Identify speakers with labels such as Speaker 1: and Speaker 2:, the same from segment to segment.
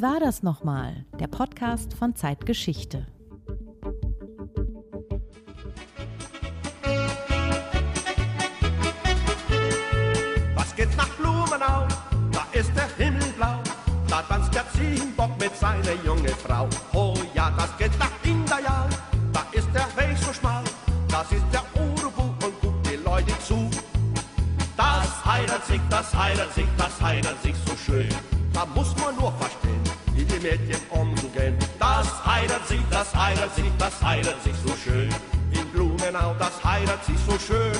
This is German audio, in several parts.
Speaker 1: Wie war das nochmal? Der Podcast von Zeitgeschichte.
Speaker 2: Was geht nach Blumenau? Da ist der Himmel blau. Da tanzt der Ziegenbock mit seiner junge Frau. Oh ja, das geht nach Indajal. Da ist der Weg so schmal. Das ist der Urubu und guckt die Leute zu. Das heiratet sich, das heiratet sich, das heiratet sich so schön. Da muss man nur verstehen, die Mädchen umgehen. Das heiratet sich, das heiratet sich, das heiratet sich so schön. In Blumenau, das heiratet sich so schön.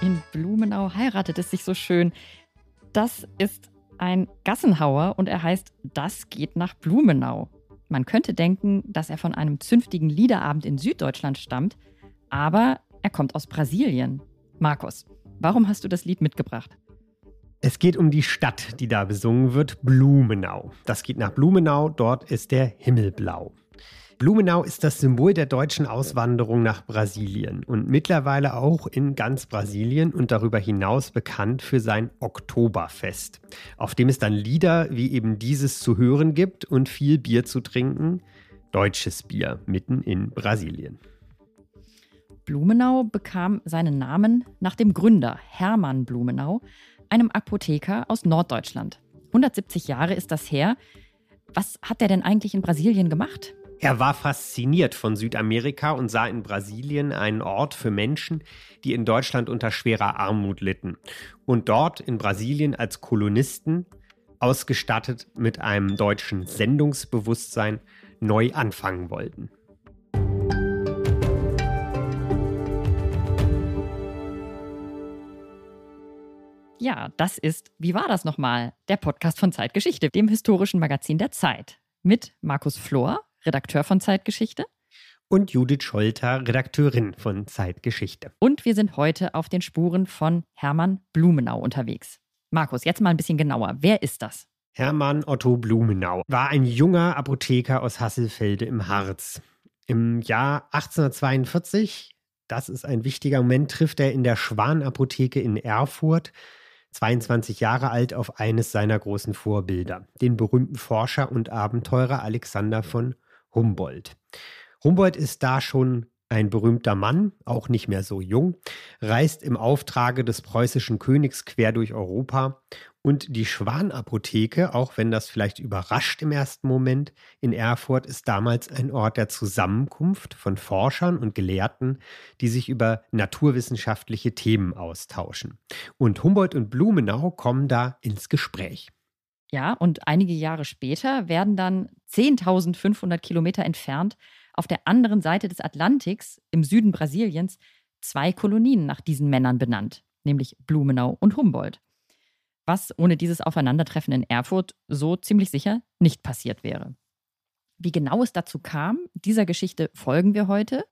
Speaker 3: In Blumenau heiratet es sich so schön. Das ist ein Gassenhauer und er heißt Das geht nach Blumenau. Man könnte denken, dass er von einem zünftigen Liederabend in Süddeutschland stammt, aber er kommt aus Brasilien. Markus, warum hast du das Lied mitgebracht?
Speaker 4: Es geht um die Stadt, die da besungen wird, Blumenau. Das geht nach Blumenau, dort ist der Himmel blau. Blumenau ist das Symbol der deutschen Auswanderung nach Brasilien und mittlerweile auch in ganz Brasilien und darüber hinaus bekannt für sein Oktoberfest, auf dem es dann Lieder wie eben dieses zu hören gibt und viel Bier zu trinken, deutsches Bier mitten in Brasilien.
Speaker 3: Blumenau bekam seinen Namen nach dem Gründer Hermann Blumenau, einem Apotheker aus Norddeutschland. 170 Jahre ist das her. Was hat er denn eigentlich in Brasilien gemacht?
Speaker 4: Er war fasziniert von Südamerika und sah in Brasilien einen Ort für Menschen, die in Deutschland unter schwerer Armut litten. Und dort in Brasilien als Kolonisten, ausgestattet mit einem deutschen Sendungsbewusstsein, neu anfangen wollten.
Speaker 3: Ja, das ist Wie war das nochmal? Der Podcast von Zeitgeschichte, dem historischen Magazin der Zeit. Mit Markus Flor, Redakteur von Zeitgeschichte.
Speaker 4: Und Judith Scholter, Redakteurin von Zeitgeschichte.
Speaker 3: Und wir sind heute auf den Spuren von Hermann Blumenau unterwegs. Markus, jetzt mal ein bisschen genauer. Wer ist das?
Speaker 4: Hermann Otto Blumenau war ein junger Apotheker aus Hasselfelde im Harz. Im Jahr 1842, das ist ein wichtiger Moment, trifft er in der Schwanapotheke in Erfurt 22 Jahre alt, auf eines seiner großen Vorbilder, den berühmten Forscher und Abenteurer Alexander von Humboldt. Humboldt ist da schon ein berühmter Mann, auch nicht mehr so jung, reist im Auftrage des preußischen Königs quer durch Europa und die Schwanapotheke, auch wenn das vielleicht überrascht im ersten Moment, in Erfurt ist damals ein Ort der Zusammenkunft von Forschern und Gelehrten, die sich über naturwissenschaftliche Themen austauschen. Und Humboldt und Blumenau kommen da ins Gespräch.
Speaker 3: Ja, und einige Jahre später werden dann 10.500 Kilometer entfernt auf der anderen Seite des Atlantiks, im Süden Brasiliens, zwei Kolonien nach diesen Männern benannt, nämlich Blumenau und Humboldt. Was ohne dieses Aufeinandertreffen in Erfurt so ziemlich sicher nicht passiert wäre. Wie genau es dazu kam, dieser Geschichte folgen wir heute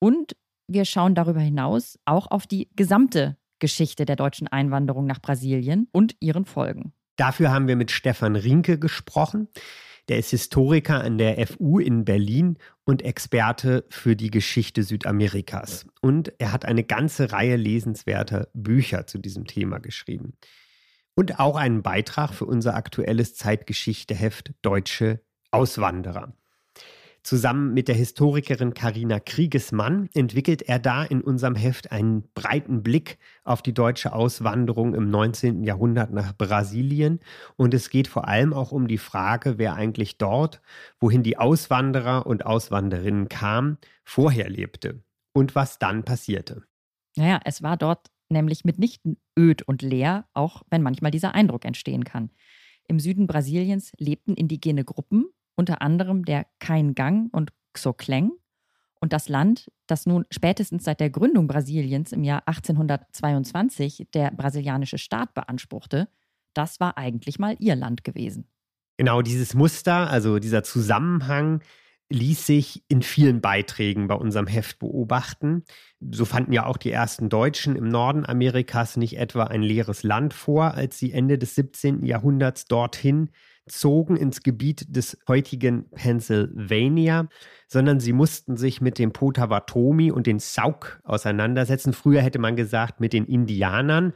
Speaker 3: und wir schauen darüber hinaus auch auf die gesamte Geschichte der deutschen Einwanderung nach Brasilien und ihren Folgen.
Speaker 4: Dafür haben wir mit Stefan Rinke gesprochen. Der ist Historiker an der FU in Berlin und Experte für die Geschichte Südamerikas. Und er hat eine ganze Reihe lesenswerter Bücher zu diesem Thema geschrieben. Und auch einen Beitrag für unser aktuelles Zeitgeschichteheft Deutsche Auswanderer. Zusammen mit der Historikerin Karina Kriegesmann entwickelt er da in unserem Heft einen breiten Blick auf die deutsche Auswanderung im 19. Jahrhundert nach Brasilien. Und es geht vor allem auch um die Frage, wer eigentlich dort, wohin die Auswanderer und Auswanderinnen kamen, vorher lebte und was dann passierte.
Speaker 3: Naja, es war dort nämlich mitnichten öd und leer, auch wenn manchmal dieser Eindruck entstehen kann. Im Süden Brasiliens lebten indigene Gruppen, unter anderem der Kaingang und Xokleng. Und das Land, das nun spätestens seit der Gründung Brasiliens im Jahr 1822 der brasilianische Staat beanspruchte, das war eigentlich mal ihr Land gewesen.
Speaker 4: Genau dieses Muster, also dieser Zusammenhang, ließ sich in vielen Beiträgen bei unserem Heft beobachten. So fanden ja auch die ersten Deutschen im Norden Amerikas nicht etwa ein leeres Land vor, als sie Ende des 17. Jahrhunderts dorthin zogen ins Gebiet des heutigen Pennsylvania, sondern sie mussten sich mit dem Potawatomi und den Sauk auseinandersetzen. Früher hätte man gesagt mit den Indianern,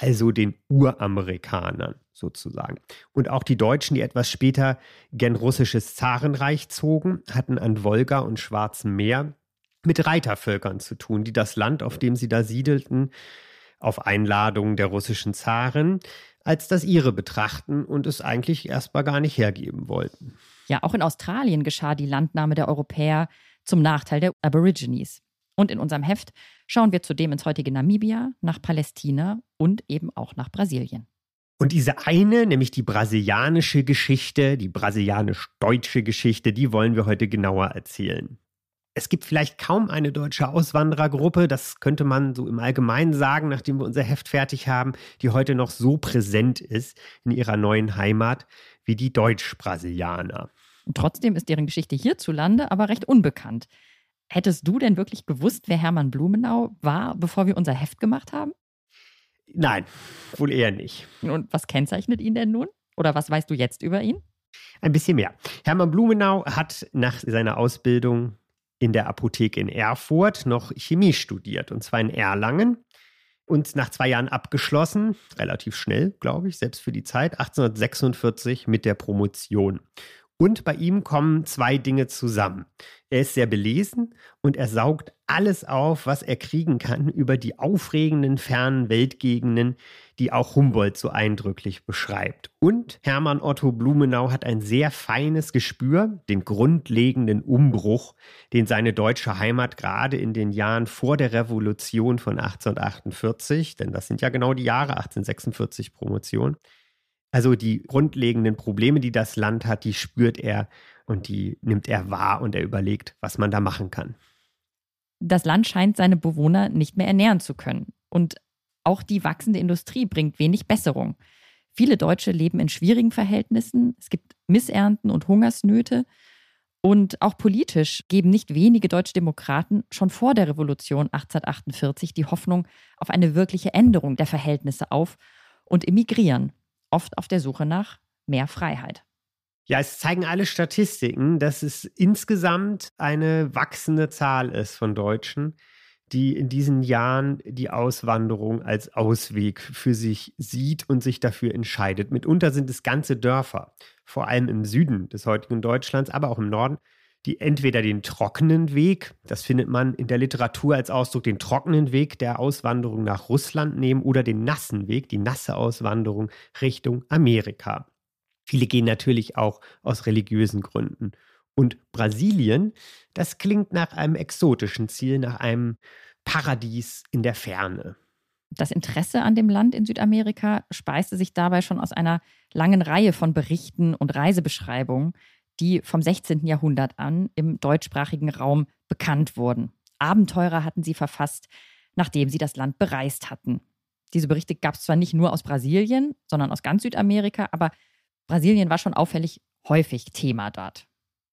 Speaker 4: also den Uramerikanern sozusagen. Und auch die Deutschen, die etwas später gen russisches Zarenreich zogen, hatten an Wolga und Schwarzem Meer mit Reitervölkern zu tun, die das Land, auf dem sie da siedelten, auf Einladung der russischen Zaren, als das ihre betrachten und es eigentlich erstmal gar nicht hergeben wollten.
Speaker 3: Ja, auch in Australien geschah die Landnahme der Europäer zum Nachteil der Aborigines. Und in unserem Heft schauen wir zudem ins heutige Namibia, nach Palästina und eben auch nach Brasilien.
Speaker 4: Und diese eine, nämlich die brasilianische Geschichte, die brasilianisch-deutsche Geschichte, die wollen wir heute genauer erzählen. Es gibt vielleicht kaum eine deutsche Auswanderergruppe, das könnte man so im Allgemeinen sagen, nachdem wir unser Heft fertig haben, die heute noch so präsent ist in ihrer neuen Heimat wie die Deutsch-Brasilianer.
Speaker 3: Trotzdem ist deren Geschichte hierzulande aber recht unbekannt. Hättest du denn wirklich gewusst, wer Hermann Blumenau war, bevor wir unser Heft gemacht haben?
Speaker 4: Nein, wohl eher nicht.
Speaker 3: Und was kennzeichnet ihn denn nun? Oder was weißt du jetzt über ihn?
Speaker 4: Ein bisschen mehr. Hermann Blumenau hat nach seiner Ausbildung in der Apotheke in Erfurt noch Chemie studiert, und zwar in Erlangen. Und nach zwei Jahren abgeschlossen, relativ schnell, glaube ich, selbst für die Zeit, 1846 mit der Promotion. Und bei ihm kommen zwei Dinge zusammen. Er ist sehr belesen und er saugt alles auf, was er kriegen kann über die aufregenden fernen Weltgegenden, die auch Humboldt so eindrücklich beschreibt. Und Hermann Otto Blumenau hat ein sehr feines Gespür, den grundlegenden Umbruch, den seine deutsche Heimat gerade in den Jahren vor der Revolution von 1848, denn das sind ja genau die Jahre 1846 Promotion, also die grundlegenden Probleme, die das Land hat, die spürt er und die nimmt er wahr und er überlegt, was man da machen kann.
Speaker 3: Das Land scheint seine Bewohner nicht mehr ernähren zu können. Und auch die wachsende Industrie bringt wenig Besserung. Viele Deutsche leben in schwierigen Verhältnissen. Es gibt Missernten und Hungersnöte. Und auch politisch geben nicht wenige deutsche Demokraten schon vor der Revolution 1848 die Hoffnung auf eine wirkliche Änderung der Verhältnisse auf und emigrieren oft auf der Suche nach mehr Freiheit.
Speaker 4: Ja, es zeigen alle Statistiken, dass es insgesamt eine wachsende Zahl ist von Deutschen, die in diesen Jahren die Auswanderung als Ausweg für sich sieht und sich dafür entscheidet. Mitunter sind es ganze Dörfer, vor allem im Süden des heutigen Deutschlands, aber auch im Norden, die entweder den trockenen Weg, das findet man in der Literatur als Ausdruck, den trockenen Weg der Auswanderung nach Russland nehmen oder den nassen Weg, die nasse Auswanderung Richtung Amerika. Viele gehen natürlich auch aus religiösen Gründen. Und Brasilien, das klingt nach einem exotischen Ziel, nach einem Paradies in der Ferne.
Speaker 3: Das Interesse an dem Land in Südamerika speiste sich dabei schon aus einer langen Reihe von Berichten und Reisebeschreibungen, die vom 16. Jahrhundert an im deutschsprachigen Raum bekannt wurden. Abenteurer hatten sie verfasst, nachdem sie das Land bereist hatten. Diese Berichte gab es zwar nicht nur aus Brasilien, sondern aus ganz Südamerika, aber Brasilien war schon auffällig häufig Thema dort.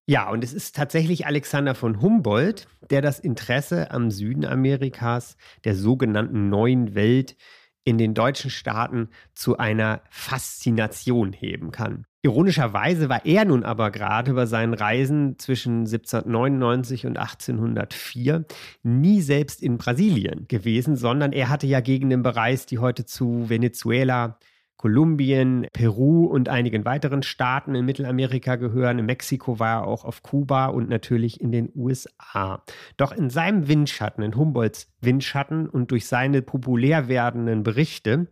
Speaker 4: Ja, und es ist tatsächlich Alexander von Humboldt, der das Interesse am Süden Amerikas, der sogenannten neuen Welt, in den deutschen Staaten zu einer Faszination heben kann. Ironischerweise war er nun aber gerade bei seinen Reisen zwischen 1799 und 1804 nie selbst in Brasilien gewesen, sondern er hatte ja Gegenden bereist, die heute zu Venezuela, Kolumbien, Peru und einigen weiteren Staaten in Mittelamerika gehören. In Mexiko war er auch auf Kuba und natürlich in den USA. Doch in seinem Windschatten, in Humboldts Windschatten und durch seine populär werdenden Berichte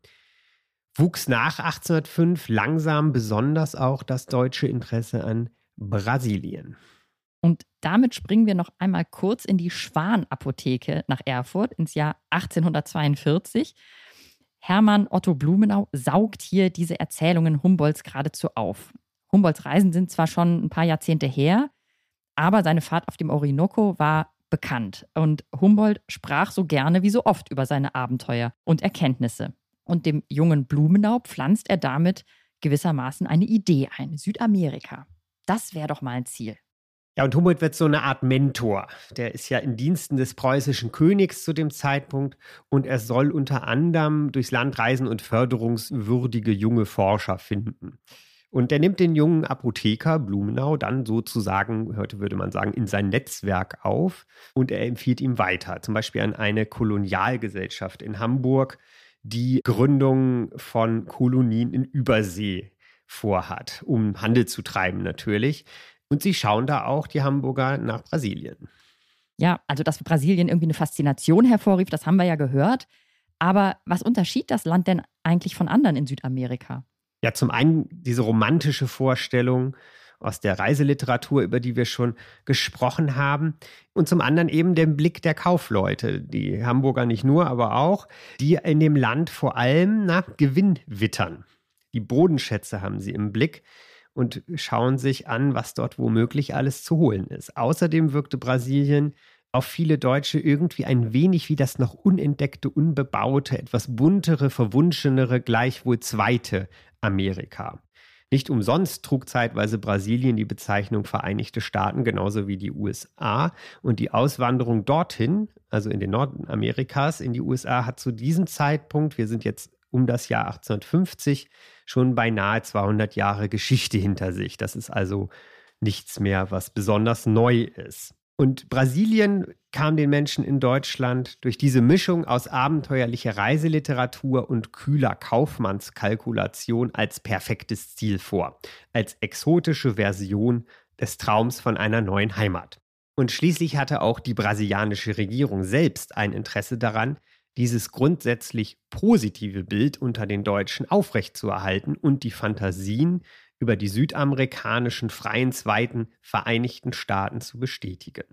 Speaker 4: wuchs nach 1805 langsam besonders auch das deutsche Interesse an Brasilien.
Speaker 3: Und damit springen wir noch einmal kurz in die Schwan-Apotheke nach Erfurt ins Jahr 1842. Hermann Otto Blumenau saugt hier diese Erzählungen Humboldts geradezu auf. Humboldts Reisen sind zwar schon ein paar Jahrzehnte her, aber seine Fahrt auf dem Orinoco war bekannt. Und Humboldt sprach so gerne wie so oft über seine Abenteuer und Erkenntnisse. Und dem jungen Blumenau pflanzt er damit gewissermaßen eine Idee ein. Südamerika. Das wäre doch mal ein Ziel.
Speaker 4: Ja, und Humboldt wird so eine Art Mentor. Der ist ja in Diensten des preußischen Königs zu dem Zeitpunkt und er soll unter anderem durchs Land reisen und förderungswürdige junge Forscher finden. Und er nimmt den jungen Apotheker Blumenau dann sozusagen, heute würde man sagen, in sein Netzwerk auf und er empfiehlt ihm weiter, zum Beispiel an eine Kolonialgesellschaft in Hamburg, die Gründung von Kolonien in Übersee vorhat, um Handel zu treiben natürlich. Und sie schauen da auch, die Hamburger, nach Brasilien.
Speaker 3: Ja, also dass Brasilien irgendwie eine Faszination hervorrief, das haben wir ja gehört. Aber was unterschied das Land denn eigentlich von anderen in Südamerika?
Speaker 4: Ja, zum einen diese romantische Vorstellung aus der Reiseliteratur, über die wir schon gesprochen haben. Und zum anderen eben den Blick der Kaufleute, die Hamburger nicht nur, aber auch, die in dem Land vor allem nach Gewinn wittern. Die Bodenschätze haben sie im Blick und schauen sich an, was dort womöglich alles zu holen ist. Außerdem wirkte Brasilien auf viele Deutsche irgendwie ein wenig wie das noch unentdeckte, unbebaute, etwas buntere, verwunschenere, gleichwohl zweite Amerika. Nicht umsonst trug zeitweise Brasilien die Bezeichnung Vereinigte Staaten genauso wie die USA und die Auswanderung dorthin, also in den Norden Amerikas, in die USA, hat zu diesem Zeitpunkt, wir sind jetzt um das Jahr 1850, schon beinahe 200 Jahre Geschichte hinter sich. Das ist also nichts mehr, was besonders neu ist. Und Brasilien kam den Menschen in Deutschland durch diese Mischung aus abenteuerlicher Reiseliteratur und kühler Kaufmannskalkulation als perfektes Ziel vor, als exotische Version des Traums von einer neuen Heimat. Und schließlich hatte auch die brasilianische Regierung selbst ein Interesse daran, dieses grundsätzlich positive Bild unter den Deutschen aufrechtzuerhalten und die Fantasien über die südamerikanischen freien zweiten Vereinigten Staaten zu bestätigen.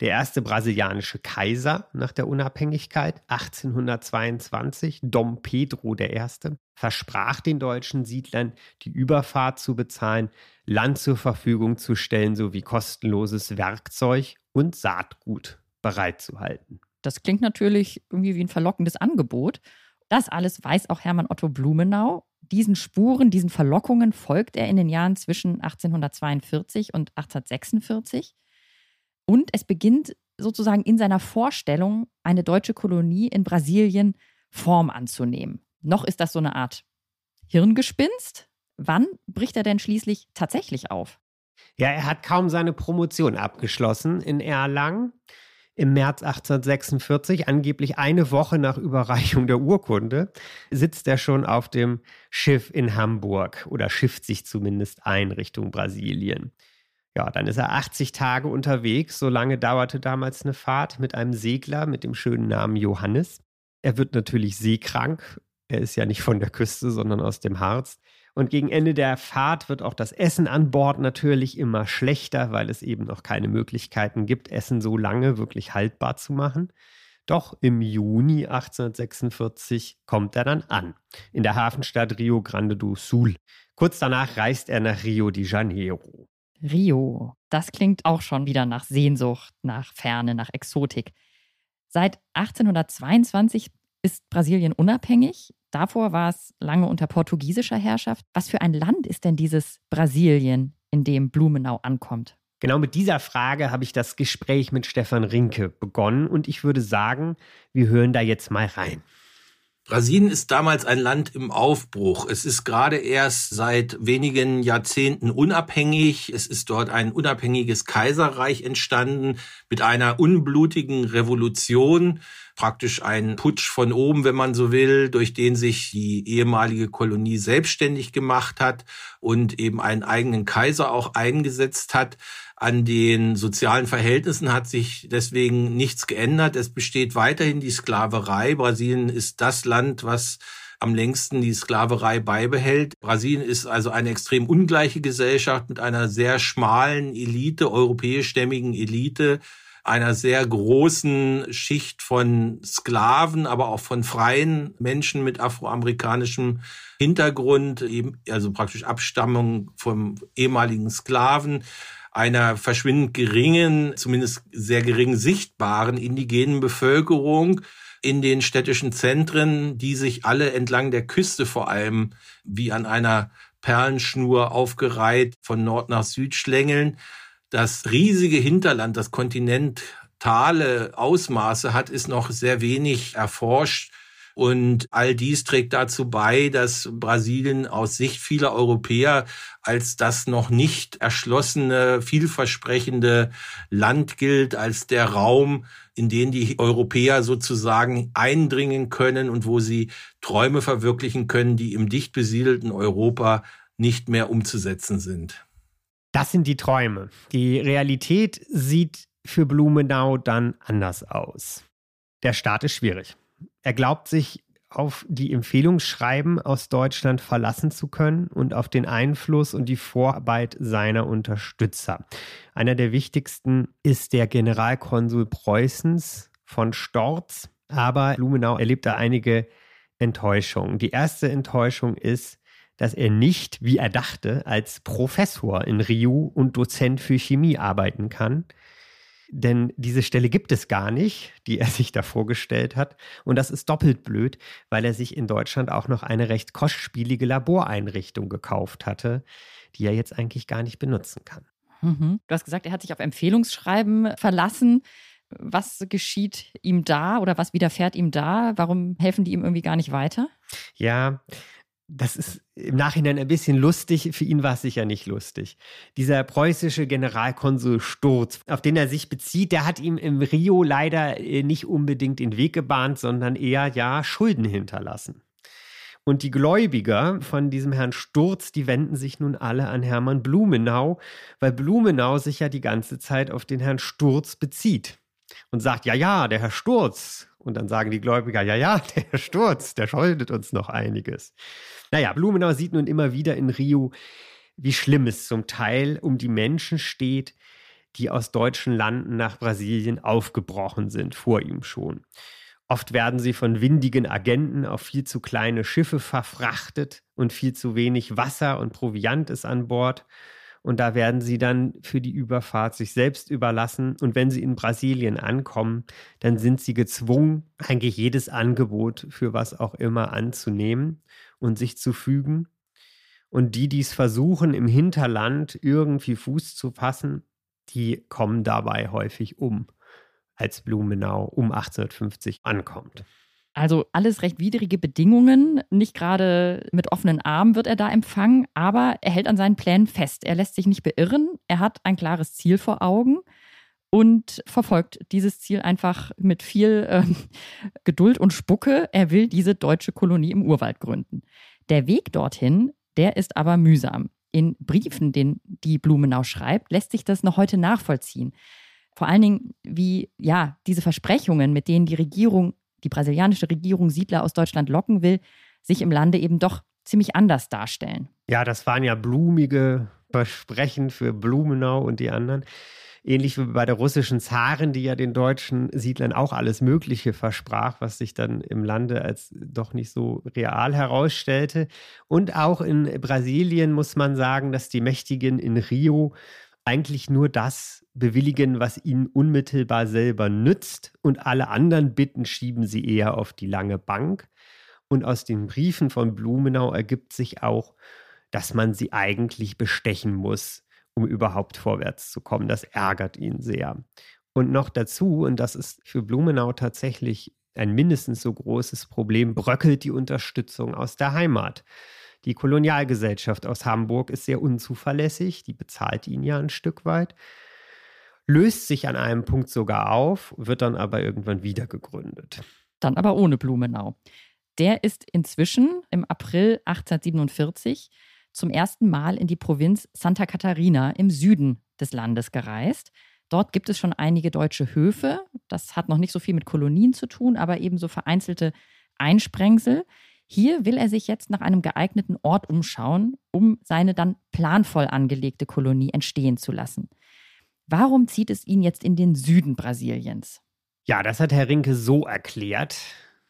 Speaker 4: Der erste brasilianische Kaiser nach der Unabhängigkeit 1822, Dom Pedro I., versprach den deutschen Siedlern, die Überfahrt zu bezahlen, Land zur Verfügung zu stellen sowie kostenloses Werkzeug und Saatgut bereitzuhalten.
Speaker 3: Das klingt natürlich irgendwie wie ein verlockendes Angebot. Das alles weiß auch Hermann Otto Blumenau. Diesen Spuren, diesen Verlockungen folgt er in den Jahren zwischen 1842 und 1846. Und es beginnt sozusagen in seiner Vorstellung, eine deutsche Kolonie in Brasilien Form anzunehmen. Noch ist das so eine Art Hirngespinst. Wann bricht er denn schließlich tatsächlich auf?
Speaker 4: Ja, er hat kaum seine Promotion abgeschlossen in Erlangen im März 1846, angeblich eine Woche nach Überreichung der Urkunde, sitzt er schon auf dem Schiff in Hamburg oder schifft sich zumindest ein Richtung Brasilien. Ja, dann ist er 80 Tage unterwegs. So lange dauerte damals eine Fahrt mit einem Segler mit dem schönen Namen Johannes. Er wird natürlich seekrank. Er ist ja nicht von der Küste, sondern aus dem Harz. Und gegen Ende der Fahrt wird auch das Essen an Bord natürlich immer schlechter, weil es eben noch keine Möglichkeiten gibt, Essen so lange wirklich haltbar zu machen. Doch im Juni 1846 kommt er dann an, in der Hafenstadt Rio Grande do Sul. Kurz danach reist er nach Rio de Janeiro.
Speaker 3: Rio, das klingt auch schon wieder nach Sehnsucht, nach Ferne, nach Exotik. Seit 1822 ist Brasilien unabhängig. Davor war es lange unter portugiesischer Herrschaft. Was für ein Land ist denn dieses Brasilien, in dem Blumenau ankommt?
Speaker 4: Genau mit dieser Frage habe ich das Gespräch mit Stefan Rinke begonnen und ich würde sagen, wir hören da jetzt mal rein.
Speaker 5: Brasilien ist damals ein Land im Aufbruch. Es ist gerade erst seit wenigen Jahrzehnten unabhängig. Es ist dort ein unabhängiges Kaiserreich entstanden mit einer unblutigen Revolution, praktisch ein Putsch von oben, wenn man so will, durch den sich die ehemalige Kolonie selbstständig gemacht hat und eben einen eigenen Kaiser auch eingesetzt hat. An den sozialen Verhältnissen hat sich deswegen nichts geändert. Es besteht weiterhin die Sklaverei. Brasilien ist das Land, was am längsten die Sklaverei beibehält. Brasilien ist also eine extrem ungleiche Gesellschaft mit einer sehr schmalen Elite, europäischstämmigen Elite, einer sehr großen Schicht von Sklaven, aber auch von freien Menschen mit afroamerikanischem Hintergrund, eben, also praktisch Abstammung vom ehemaligen Sklaven einer verschwindend geringen, zumindest sehr gering sichtbaren indigenen Bevölkerung in den städtischen Zentren, die sich alle entlang der Küste vor allem wie an einer Perlenschnur aufgereiht von Nord nach Süd schlängeln. Das riesige Hinterland, das kontinentale Ausmaße hat, ist noch sehr wenig erforscht. Und all dies trägt dazu bei, dass Brasilien aus Sicht vieler Europäer als das noch nicht erschlossene, vielversprechende Land gilt, als der Raum, in den die Europäer sozusagen eindringen können und wo sie Träume verwirklichen können, die im dicht besiedelten Europa nicht mehr umzusetzen sind.
Speaker 4: Das sind die Träume. Die Realität sieht für Blumenau dann anders aus. Der Staat ist schwierig. Er glaubt sich auf die Empfehlungsschreiben aus Deutschland verlassen zu können und auf den Einfluss und die Vorarbeit seiner Unterstützer. Einer der wichtigsten ist der Generalkonsul Preußens von Storz, aber Blumenau erlebt da einige Enttäuschungen. Die erste Enttäuschung ist, dass er nicht, wie er dachte, als Professor in Rio und Dozent für Chemie arbeiten kann, denn diese Stelle gibt es gar nicht, die er sich da vorgestellt hat. Und das ist doppelt blöd, weil er sich in Deutschland auch noch eine recht kostspielige Laboreinrichtung gekauft hatte, die er jetzt eigentlich gar nicht benutzen kann.
Speaker 3: Mhm. Du hast gesagt, er hat sich auf Empfehlungsschreiben verlassen. Was geschieht ihm da oder was widerfährt ihm da? Warum helfen die ihm irgendwie gar nicht weiter?
Speaker 4: Ja, das ist im Nachhinein ein bisschen lustig. Für ihn war es sicher nicht lustig. Dieser preußische Generalkonsul Sturz, auf den er sich bezieht, der hat ihm im Rio leider äh, nicht unbedingt den Weg gebahnt, sondern eher ja Schulden hinterlassen. Und die Gläubiger von diesem Herrn Sturz, die wenden sich nun alle an Hermann Blumenau, weil Blumenau sich ja die ganze Zeit auf den Herrn Sturz bezieht und sagt, ja, ja, der Herr Sturz. Und dann sagen die Gläubiger, ja, ja, der Herr Sturz, der schuldet uns noch einiges. Naja, Blumenau sieht nun immer wieder in Rio, wie schlimm es zum Teil um die Menschen steht, die aus deutschen Landen nach Brasilien aufgebrochen sind, vor ihm schon. Oft werden sie von windigen Agenten auf viel zu kleine Schiffe verfrachtet und viel zu wenig Wasser und Proviant ist an Bord. Und da werden sie dann für die Überfahrt sich selbst überlassen. Und wenn sie in Brasilien ankommen, dann sind sie gezwungen, eigentlich jedes Angebot für was auch immer anzunehmen und sich zu fügen. Und die, die es versuchen, im Hinterland irgendwie Fuß zu fassen, die kommen dabei häufig um, als Blumenau um 1850 ankommt.
Speaker 3: Also alles recht widrige Bedingungen. Nicht gerade mit offenen Armen wird er da empfangen, aber er hält an seinen Plänen fest. Er lässt sich nicht beirren. Er hat ein klares Ziel vor Augen und verfolgt dieses Ziel einfach mit viel äh, Geduld und Spucke. Er will diese deutsche Kolonie im Urwald gründen. Der Weg dorthin, der ist aber mühsam. In Briefen, den die Blumenau schreibt, lässt sich das noch heute nachvollziehen. Vor allen Dingen, wie ja diese Versprechungen, mit denen die Regierung die brasilianische Regierung Siedler aus Deutschland locken will, sich im Lande eben doch ziemlich anders darstellen.
Speaker 4: Ja, das waren ja blumige Versprechen für Blumenau und die anderen. Ähnlich wie bei der russischen Zarin, die ja den deutschen Siedlern auch alles Mögliche versprach, was sich dann im Lande als doch nicht so real herausstellte. Und auch in Brasilien muss man sagen, dass die Mächtigen in Rio eigentlich nur das bewilligen, was ihnen unmittelbar selber nützt und alle anderen Bitten schieben sie eher auf die lange Bank. Und aus den Briefen von Blumenau ergibt sich auch, dass man sie eigentlich bestechen muss, um überhaupt vorwärts zu kommen. Das ärgert ihn sehr. Und noch dazu, und das ist für Blumenau tatsächlich ein mindestens so großes Problem, bröckelt die Unterstützung aus der Heimat. Die Kolonialgesellschaft aus Hamburg ist sehr unzuverlässig, die bezahlt ihn ja ein Stück weit löst sich an einem Punkt sogar auf, wird dann aber irgendwann wieder gegründet.
Speaker 3: Dann aber ohne Blumenau. Der ist inzwischen im April 1847 zum ersten Mal in die Provinz Santa Catarina im Süden des Landes gereist. Dort gibt es schon einige deutsche Höfe. Das hat noch nicht so viel mit Kolonien zu tun, aber ebenso vereinzelte Einsprengsel. Hier will er sich jetzt nach einem geeigneten Ort umschauen, um seine dann planvoll angelegte Kolonie entstehen zu lassen. Warum zieht es ihn jetzt in den Süden Brasiliens?
Speaker 4: Ja, das hat Herr Rinke so erklärt.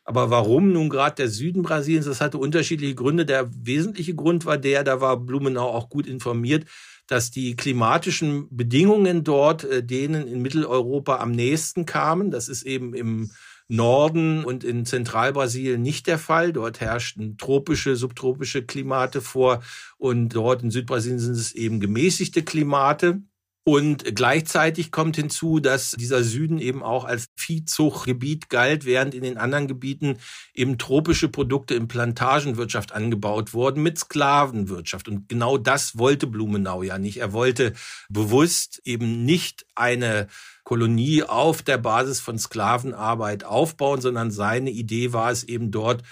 Speaker 5: Aber warum nun gerade der Süden Brasiliens? Das hatte unterschiedliche Gründe. Der wesentliche Grund war der, da war Blumenau auch gut informiert, dass die klimatischen Bedingungen dort äh, denen in Mitteleuropa am nächsten kamen. Das ist eben im Norden und in Zentralbrasilien nicht der Fall. Dort herrschten tropische, subtropische Klimate vor und dort in Südbrasilien sind es eben gemäßigte Klimate. Und gleichzeitig kommt hinzu, dass dieser Süden eben auch als Viehzuchtgebiet galt, während in den anderen Gebieten eben tropische Produkte in Plantagenwirtschaft angebaut wurden mit Sklavenwirtschaft. Und genau das wollte Blumenau ja nicht. Er wollte bewusst eben nicht eine Kolonie auf der Basis von Sklavenarbeit aufbauen, sondern seine Idee war es eben dort,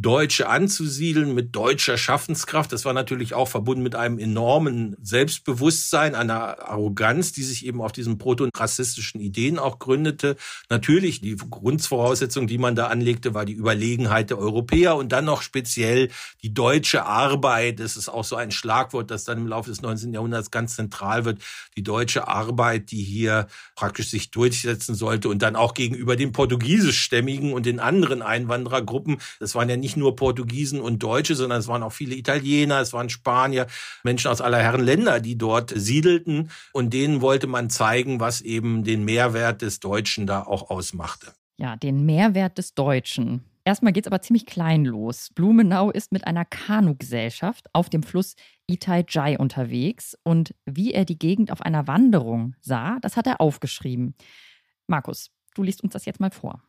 Speaker 5: Deutsche anzusiedeln mit deutscher Schaffenskraft. Das war natürlich auch verbunden mit einem enormen Selbstbewusstsein, einer Arroganz, die sich eben auf diesen proto-rassistischen Ideen auch gründete. Natürlich, die Grundvoraussetzung, die man da anlegte, war die Überlegenheit der Europäer und dann noch speziell die deutsche Arbeit. Das ist auch so ein Schlagwort, das dann im Laufe des 19. Jahrhunderts ganz zentral wird. Die deutsche Arbeit, die hier praktisch sich durchsetzen sollte und dann auch gegenüber den portugiesischstämmigen und den anderen Einwanderergruppen. Das waren ja nicht nicht nur Portugiesen und Deutsche, sondern es waren auch viele Italiener, es waren Spanier, Menschen aus aller Herren Länder, die dort siedelten. Und denen wollte man zeigen, was eben den Mehrwert des Deutschen da auch ausmachte.
Speaker 3: Ja, den Mehrwert des Deutschen. Erstmal geht es aber ziemlich klein los. Blumenau ist mit einer Kanugesellschaft auf dem Fluss Itai unterwegs und wie er die Gegend auf einer Wanderung sah, das hat er aufgeschrieben. Markus, du liest uns das jetzt mal vor.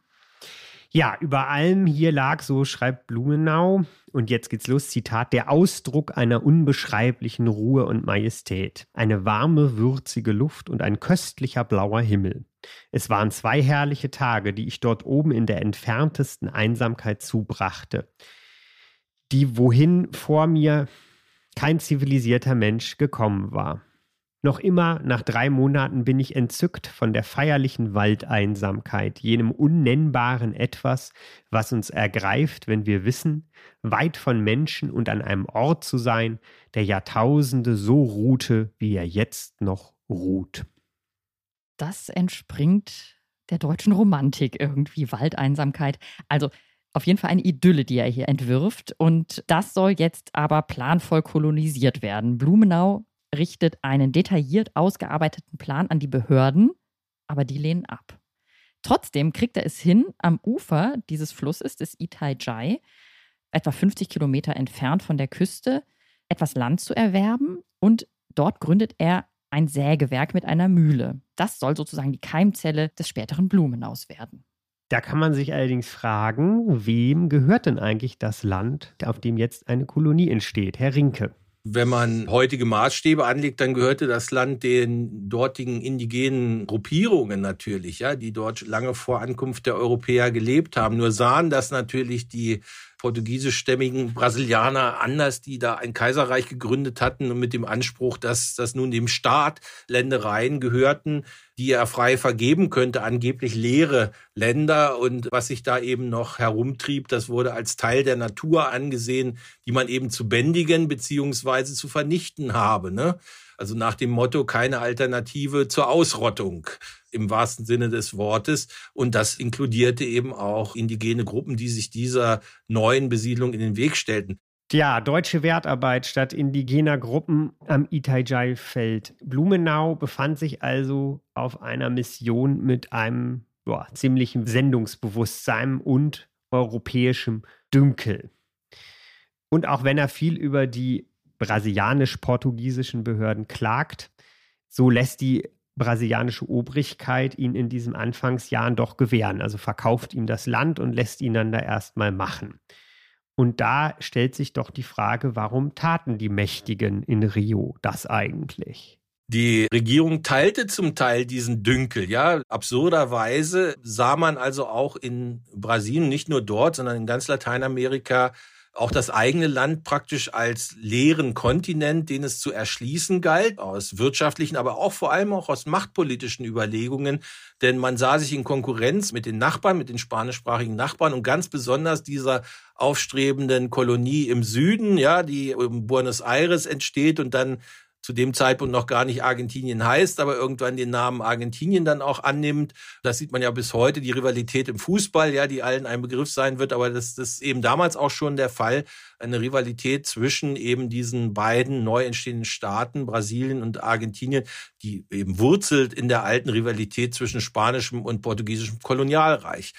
Speaker 4: Ja, über allem hier lag, so schreibt Blumenau, und jetzt geht's los, Zitat, der Ausdruck einer unbeschreiblichen Ruhe und Majestät. Eine warme, würzige Luft und ein köstlicher blauer Himmel. Es waren zwei herrliche Tage, die ich dort oben in der entferntesten Einsamkeit zubrachte, die wohin vor mir kein zivilisierter Mensch gekommen war. Noch immer nach drei Monaten bin ich entzückt von der feierlichen Waldeinsamkeit, jenem unnennbaren Etwas, was uns ergreift, wenn wir wissen, weit von Menschen und an einem Ort zu sein, der Jahrtausende so ruhte, wie er jetzt noch ruht.
Speaker 3: Das entspringt der deutschen Romantik irgendwie, Waldeinsamkeit. Also auf jeden Fall eine Idylle, die er hier entwirft. Und das soll jetzt aber planvoll kolonisiert werden. Blumenau richtet einen detailliert ausgearbeiteten Plan an die Behörden, aber die lehnen ab. Trotzdem kriegt er es hin, am Ufer dieses Flusses, des Itai etwa 50 Kilometer entfernt von der Küste, etwas Land zu erwerben und dort gründet er ein Sägewerk mit einer Mühle. Das soll sozusagen die Keimzelle des späteren Blumenaus werden.
Speaker 4: Da kann man sich allerdings fragen, wem gehört denn eigentlich das Land, auf dem jetzt eine Kolonie entsteht? Herr Rinke.
Speaker 5: Wenn man heutige Maßstäbe anlegt, dann gehörte das Land den dortigen indigenen Gruppierungen natürlich, ja, die dort lange vor Ankunft der Europäer gelebt haben. Nur sahen das natürlich die portugiesischstämmigen Brasilianer anders, die da ein Kaiserreich gegründet hatten und mit dem Anspruch, dass das nun dem Staat Ländereien gehörten, die er frei vergeben könnte, angeblich leere Länder. Und was sich da eben noch herumtrieb, das wurde als Teil der Natur angesehen, die man eben zu bändigen beziehungsweise zu vernichten habe. Ne? Also nach dem Motto keine Alternative zur Ausrottung im wahrsten Sinne des Wortes. Und das inkludierte eben auch indigene Gruppen, die sich dieser neuen Besiedlung in den Weg stellten.
Speaker 4: Ja, deutsche Wertarbeit statt indigener Gruppen am Itajai-Feld. Blumenau befand sich also auf einer Mission mit einem boah, ziemlichen Sendungsbewusstsein und europäischem Dünkel. Und auch wenn er viel über die brasilianisch-portugiesischen Behörden klagt, so lässt die brasilianische Obrigkeit ihn in diesen Anfangsjahren doch gewähren. Also verkauft ihm das Land und lässt ihn dann da erstmal machen. Und da stellt sich doch die Frage, warum taten die Mächtigen in Rio das eigentlich?
Speaker 5: Die Regierung teilte zum Teil diesen Dünkel, ja. Absurderweise sah man also auch in Brasilien, nicht nur dort, sondern in ganz Lateinamerika, auch das eigene Land praktisch als leeren Kontinent, den es zu erschließen galt, aus wirtschaftlichen, aber auch vor allem auch aus machtpolitischen Überlegungen. Denn man sah sich in Konkurrenz mit den Nachbarn, mit den spanischsprachigen Nachbarn und ganz besonders dieser aufstrebenden Kolonie im Süden, ja, die in Buenos Aires entsteht und dann zu dem Zeitpunkt noch gar nicht Argentinien heißt, aber irgendwann den Namen Argentinien dann auch annimmt. Das sieht man ja bis heute, die Rivalität im Fußball, ja, die allen ein Begriff sein wird, aber das, das ist eben damals auch schon der Fall, eine Rivalität zwischen eben diesen beiden neu entstehenden Staaten, Brasilien und Argentinien, die eben wurzelt in der alten Rivalität zwischen spanischem und portugiesischem Kolonialreich.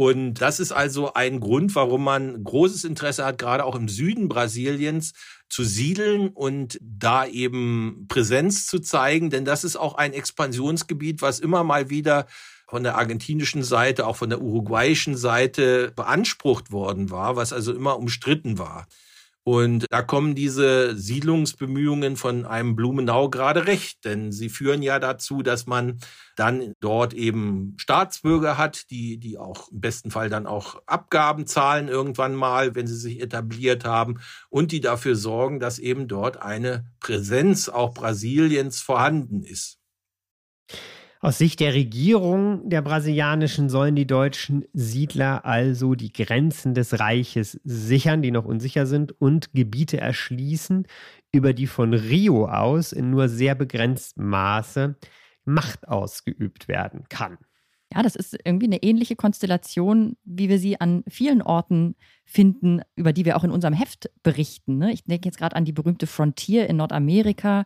Speaker 5: Und das ist also ein Grund, warum man großes Interesse hat, gerade auch im Süden Brasiliens, zu siedeln und da eben Präsenz zu zeigen, denn das ist auch ein Expansionsgebiet, was immer mal wieder von der argentinischen Seite, auch von der uruguayischen Seite beansprucht worden war, was also immer umstritten war. Und da kommen diese Siedlungsbemühungen von einem Blumenau gerade recht, denn sie führen ja dazu, dass man dann dort eben Staatsbürger hat, die, die auch im besten Fall dann auch Abgaben zahlen irgendwann mal, wenn sie sich etabliert haben und die dafür sorgen, dass eben dort eine Präsenz auch Brasiliens vorhanden ist.
Speaker 4: Aus Sicht der Regierung der brasilianischen sollen die deutschen Siedler also die Grenzen des Reiches sichern, die noch unsicher sind, und Gebiete erschließen, über die von Rio aus in nur sehr begrenztem Maße Macht ausgeübt werden kann.
Speaker 3: Ja, das ist irgendwie eine ähnliche Konstellation, wie wir sie an vielen Orten finden, über die wir auch in unserem Heft berichten. Ne? Ich denke jetzt gerade an die berühmte Frontier in Nordamerika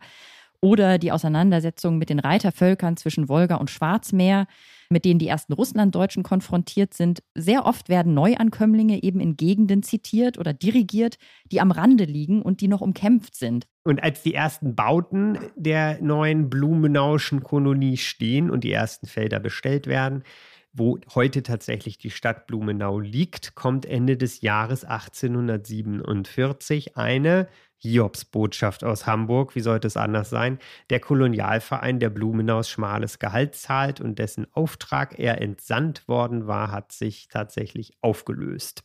Speaker 3: oder die Auseinandersetzung mit den Reitervölkern zwischen Wolga und Schwarzmeer, mit denen die ersten Russlanddeutschen konfrontiert sind. Sehr oft werden Neuankömmlinge eben in Gegenden zitiert oder dirigiert, die am Rande liegen und die noch umkämpft sind.
Speaker 4: Und als die ersten Bauten der neuen Blumenauischen Kolonie stehen und die ersten Felder bestellt werden, wo heute tatsächlich die Stadt Blumenau liegt, kommt Ende des Jahres 1847 eine Hiobsbotschaft aus Hamburg, wie sollte es anders sein? Der Kolonialverein der Blumenaus schmales Gehalt zahlt und dessen Auftrag er entsandt worden war, hat sich tatsächlich aufgelöst.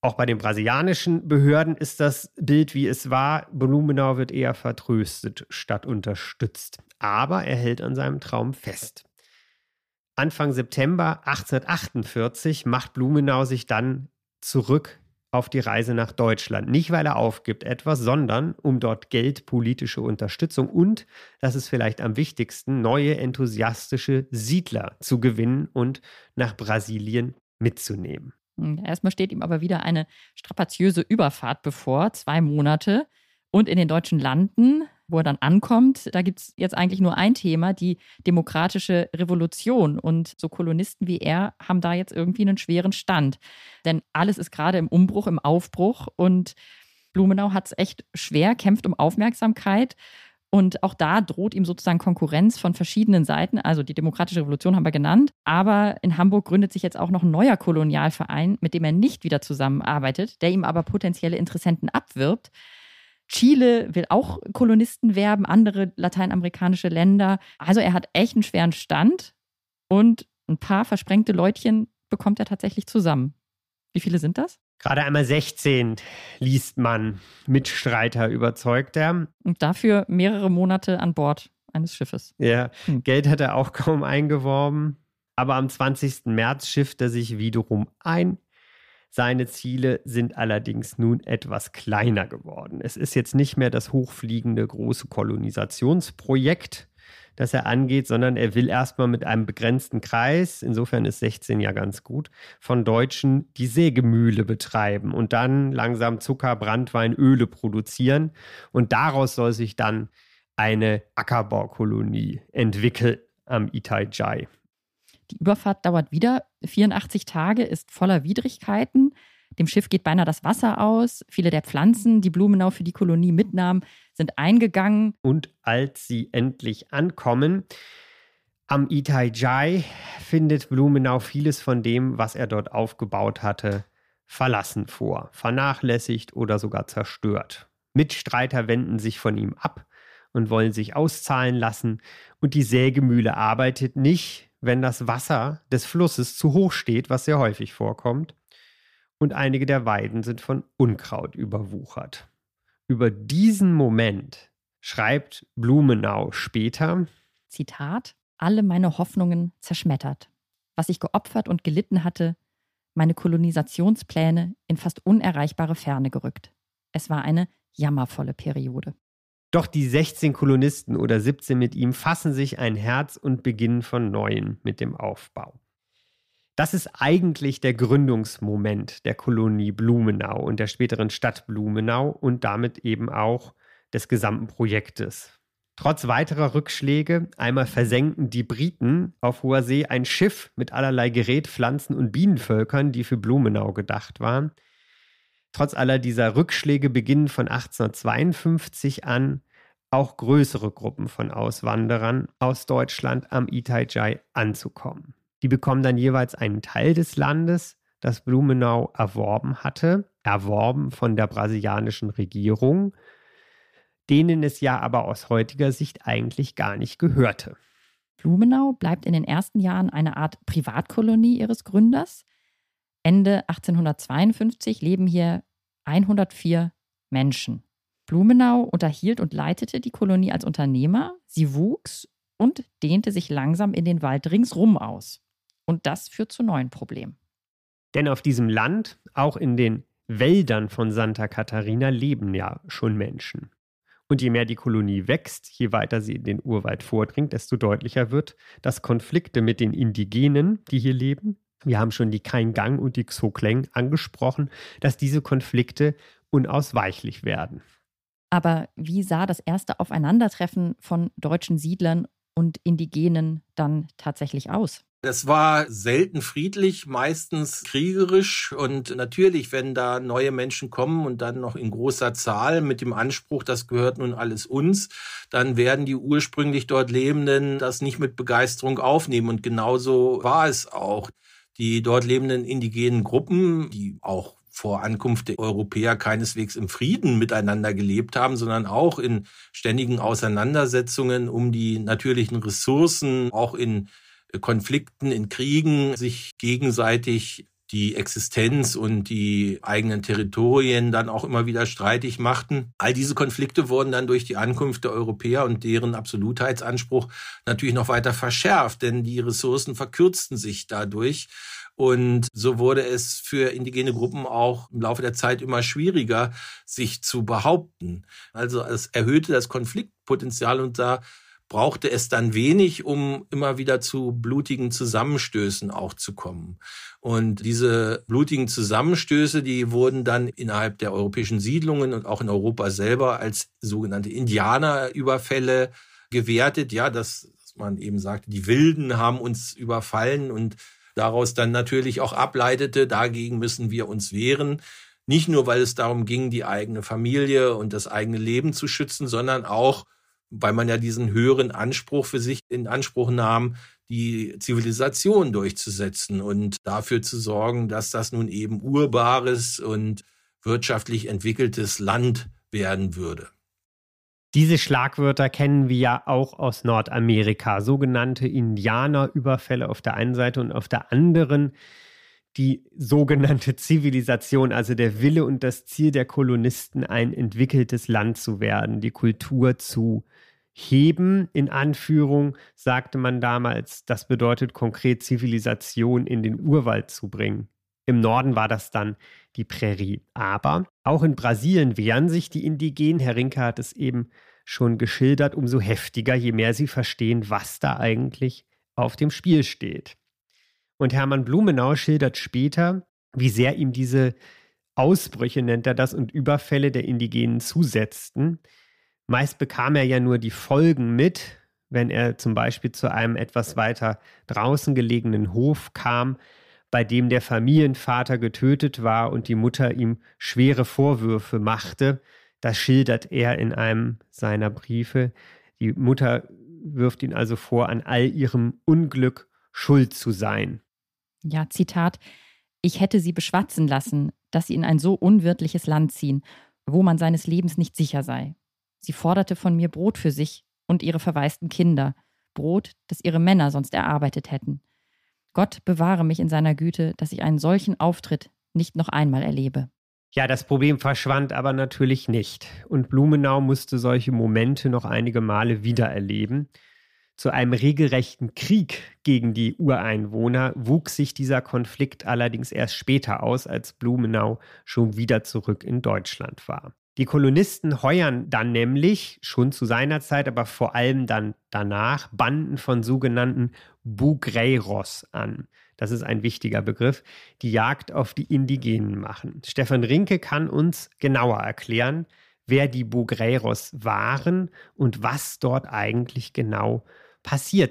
Speaker 4: Auch bei den brasilianischen Behörden ist das Bild, wie es war. Blumenau wird eher vertröstet statt unterstützt. Aber er hält an seinem Traum fest. Anfang September 1848 macht Blumenau sich dann zurück auf die Reise nach Deutschland. Nicht, weil er aufgibt etwas, sondern um dort Geld, politische Unterstützung und, das ist vielleicht am wichtigsten, neue enthusiastische Siedler zu gewinnen und nach Brasilien mitzunehmen.
Speaker 3: Hm, erstmal steht ihm aber wieder eine strapaziöse Überfahrt bevor, zwei Monate. Und in den deutschen Landen wo er dann ankommt, da gibt es jetzt eigentlich nur ein Thema, die demokratische Revolution. Und so Kolonisten wie er haben da jetzt irgendwie einen schweren Stand. Denn alles ist gerade im Umbruch, im Aufbruch und Blumenau hat es echt schwer, kämpft um Aufmerksamkeit. Und auch da droht ihm sozusagen Konkurrenz von verschiedenen Seiten. Also die Demokratische Revolution haben wir genannt. Aber in Hamburg gründet sich jetzt auch noch ein neuer Kolonialverein, mit dem er nicht wieder zusammenarbeitet, der ihm aber potenzielle Interessenten abwirbt. Chile will auch Kolonisten werben, andere lateinamerikanische Länder. Also er hat echt einen schweren Stand und ein paar versprengte Leutchen bekommt er tatsächlich zusammen. Wie viele sind das?
Speaker 4: Gerade einmal 16 liest man. Mitstreiter überzeugt er.
Speaker 3: Und dafür mehrere Monate an Bord eines Schiffes.
Speaker 4: Ja, hm. Geld hat er auch kaum eingeworben. Aber am 20. März schifft er sich wiederum ein seine Ziele sind allerdings nun etwas kleiner geworden. Es ist jetzt nicht mehr das hochfliegende große Kolonisationsprojekt, das er angeht, sondern er will erstmal mit einem begrenzten Kreis, insofern ist 16 ja ganz gut, von Deutschen die Sägemühle betreiben und dann langsam Zucker, Brandwein, Öle produzieren. Und daraus soll sich dann eine Ackerbaukolonie entwickeln am Itaijai.
Speaker 3: Die Überfahrt dauert wieder 84 Tage, ist voller Widrigkeiten. Dem Schiff geht beinahe das Wasser aus. Viele der Pflanzen, die Blumenau für die Kolonie mitnahm, sind eingegangen.
Speaker 4: Und als sie endlich ankommen, am Itaijai findet Blumenau vieles von dem, was er dort aufgebaut hatte, verlassen vor, vernachlässigt oder sogar zerstört. Mitstreiter wenden sich von ihm ab und wollen sich auszahlen lassen. Und die Sägemühle arbeitet nicht, wenn das Wasser des Flusses zu hoch steht, was sehr häufig vorkommt. Und einige der Weiden sind von Unkraut überwuchert. Über diesen Moment schreibt Blumenau später:
Speaker 3: Zitat: Alle meine Hoffnungen zerschmettert. Was ich geopfert und gelitten hatte, meine Kolonisationspläne in fast unerreichbare Ferne gerückt. Es war eine jammervolle Periode.
Speaker 4: Doch die 16 Kolonisten oder 17 mit ihm fassen sich ein Herz und beginnen von neuem mit dem Aufbau. Das ist eigentlich der Gründungsmoment der Kolonie Blumenau und der späteren Stadt Blumenau und damit eben auch des gesamten Projektes. Trotz weiterer Rückschläge, einmal versenken die Briten auf hoher See ein Schiff mit allerlei Gerät, Pflanzen und Bienenvölkern, die für Blumenau gedacht waren. Trotz aller dieser Rückschläge beginnen von 1852 an auch größere Gruppen von Auswanderern aus Deutschland am Itaijai anzukommen. Die bekommen dann jeweils einen Teil des Landes, das Blumenau erworben hatte, erworben von der brasilianischen Regierung, denen es ja aber aus heutiger Sicht eigentlich gar nicht gehörte.
Speaker 3: Blumenau bleibt in den ersten Jahren eine Art Privatkolonie ihres Gründers. Ende 1852 leben hier 104 Menschen. Blumenau unterhielt und leitete die Kolonie als Unternehmer. Sie wuchs und dehnte sich langsam in den Wald ringsrum aus. Und das führt zu neuen Problemen.
Speaker 4: Denn auf diesem Land, auch in den Wäldern von Santa Catarina, leben ja schon Menschen. Und je mehr die Kolonie wächst, je weiter sie in den Urwald vordringt, desto deutlicher wird, dass Konflikte mit den Indigenen, die hier leben, wir haben schon die Kaingang und die Xokleng angesprochen, dass diese Konflikte unausweichlich werden.
Speaker 3: Aber wie sah das erste Aufeinandertreffen von deutschen Siedlern und Indigenen dann tatsächlich aus?
Speaker 5: Das war selten friedlich, meistens kriegerisch und natürlich, wenn da neue Menschen kommen und dann noch in großer Zahl mit dem Anspruch, das gehört nun alles uns, dann werden die ursprünglich dort Lebenden das nicht mit Begeisterung aufnehmen und genauso war es auch. Die dort lebenden indigenen Gruppen, die auch vor Ankunft der Europäer keineswegs im Frieden miteinander gelebt haben, sondern auch in ständigen Auseinandersetzungen um die natürlichen Ressourcen, auch in Konflikten, in Kriegen sich gegenseitig die Existenz und die eigenen Territorien dann auch immer wieder streitig machten. All diese Konflikte wurden dann durch die Ankunft der Europäer und deren Absolutheitsanspruch natürlich noch weiter verschärft, denn die Ressourcen verkürzten sich dadurch. Und so wurde es für indigene Gruppen auch im Laufe der Zeit immer schwieriger, sich zu behaupten. Also es erhöhte das Konfliktpotenzial und da brauchte es dann wenig, um immer wieder zu blutigen Zusammenstößen auch zu kommen. Und diese blutigen Zusammenstöße, die wurden dann innerhalb der europäischen Siedlungen und auch in Europa selber als sogenannte Indianerüberfälle gewertet. Ja, dass man eben sagte, die Wilden haben uns überfallen und daraus dann natürlich auch ableitete, dagegen müssen wir uns wehren. Nicht nur, weil es darum ging, die eigene Familie und das eigene Leben zu schützen, sondern auch, weil man ja diesen höheren Anspruch für sich in Anspruch nahm, die Zivilisation durchzusetzen und dafür zu sorgen, dass das nun eben urbares und wirtschaftlich entwickeltes Land werden würde.
Speaker 4: Diese Schlagwörter kennen wir ja auch aus Nordamerika, sogenannte Indianerüberfälle auf der einen Seite und auf der anderen die sogenannte Zivilisation, also der Wille und das Ziel der Kolonisten, ein entwickeltes Land zu werden, die Kultur zu heben, in Anführung, sagte man damals, das bedeutet konkret Zivilisation in den Urwald zu bringen. Im Norden war das dann die Prärie. Aber auch in Brasilien wehren sich die Indigenen. Herr Rinke hat es eben schon geschildert, umso heftiger, je mehr sie verstehen, was da eigentlich auf dem Spiel steht. Und Hermann Blumenau schildert später, wie sehr ihm diese Ausbrüche, nennt er das, und Überfälle der Indigenen zusetzten. Meist bekam er ja nur die Folgen mit, wenn er zum Beispiel zu einem etwas weiter draußen gelegenen Hof kam, bei dem der Familienvater getötet war und die Mutter ihm schwere Vorwürfe machte. Das schildert er in einem seiner Briefe. Die Mutter wirft ihn also vor, an all ihrem Unglück schuld zu sein.
Speaker 3: Ja, Zitat. Ich hätte sie beschwatzen lassen, dass sie in ein so unwirtliches Land ziehen, wo man seines Lebens nicht sicher sei. Sie forderte von mir Brot für sich und ihre verwaisten Kinder, Brot, das ihre Männer sonst erarbeitet hätten. Gott bewahre mich in seiner Güte, dass ich einen solchen Auftritt nicht noch einmal erlebe.
Speaker 4: Ja, das Problem verschwand aber natürlich nicht. Und Blumenau musste solche Momente noch einige Male wiedererleben. Zu einem regelrechten Krieg gegen die Ureinwohner wuchs sich dieser Konflikt allerdings erst später aus, als Blumenau schon wieder zurück in Deutschland war. Die Kolonisten heuern dann nämlich schon zu seiner Zeit, aber vor allem dann danach Banden von sogenannten Bugreiros an. Das ist ein wichtiger Begriff, die Jagd auf die Indigenen machen. Stefan Rinke kann uns genauer erklären, wer die Bugreiros waren und was dort eigentlich genau passiert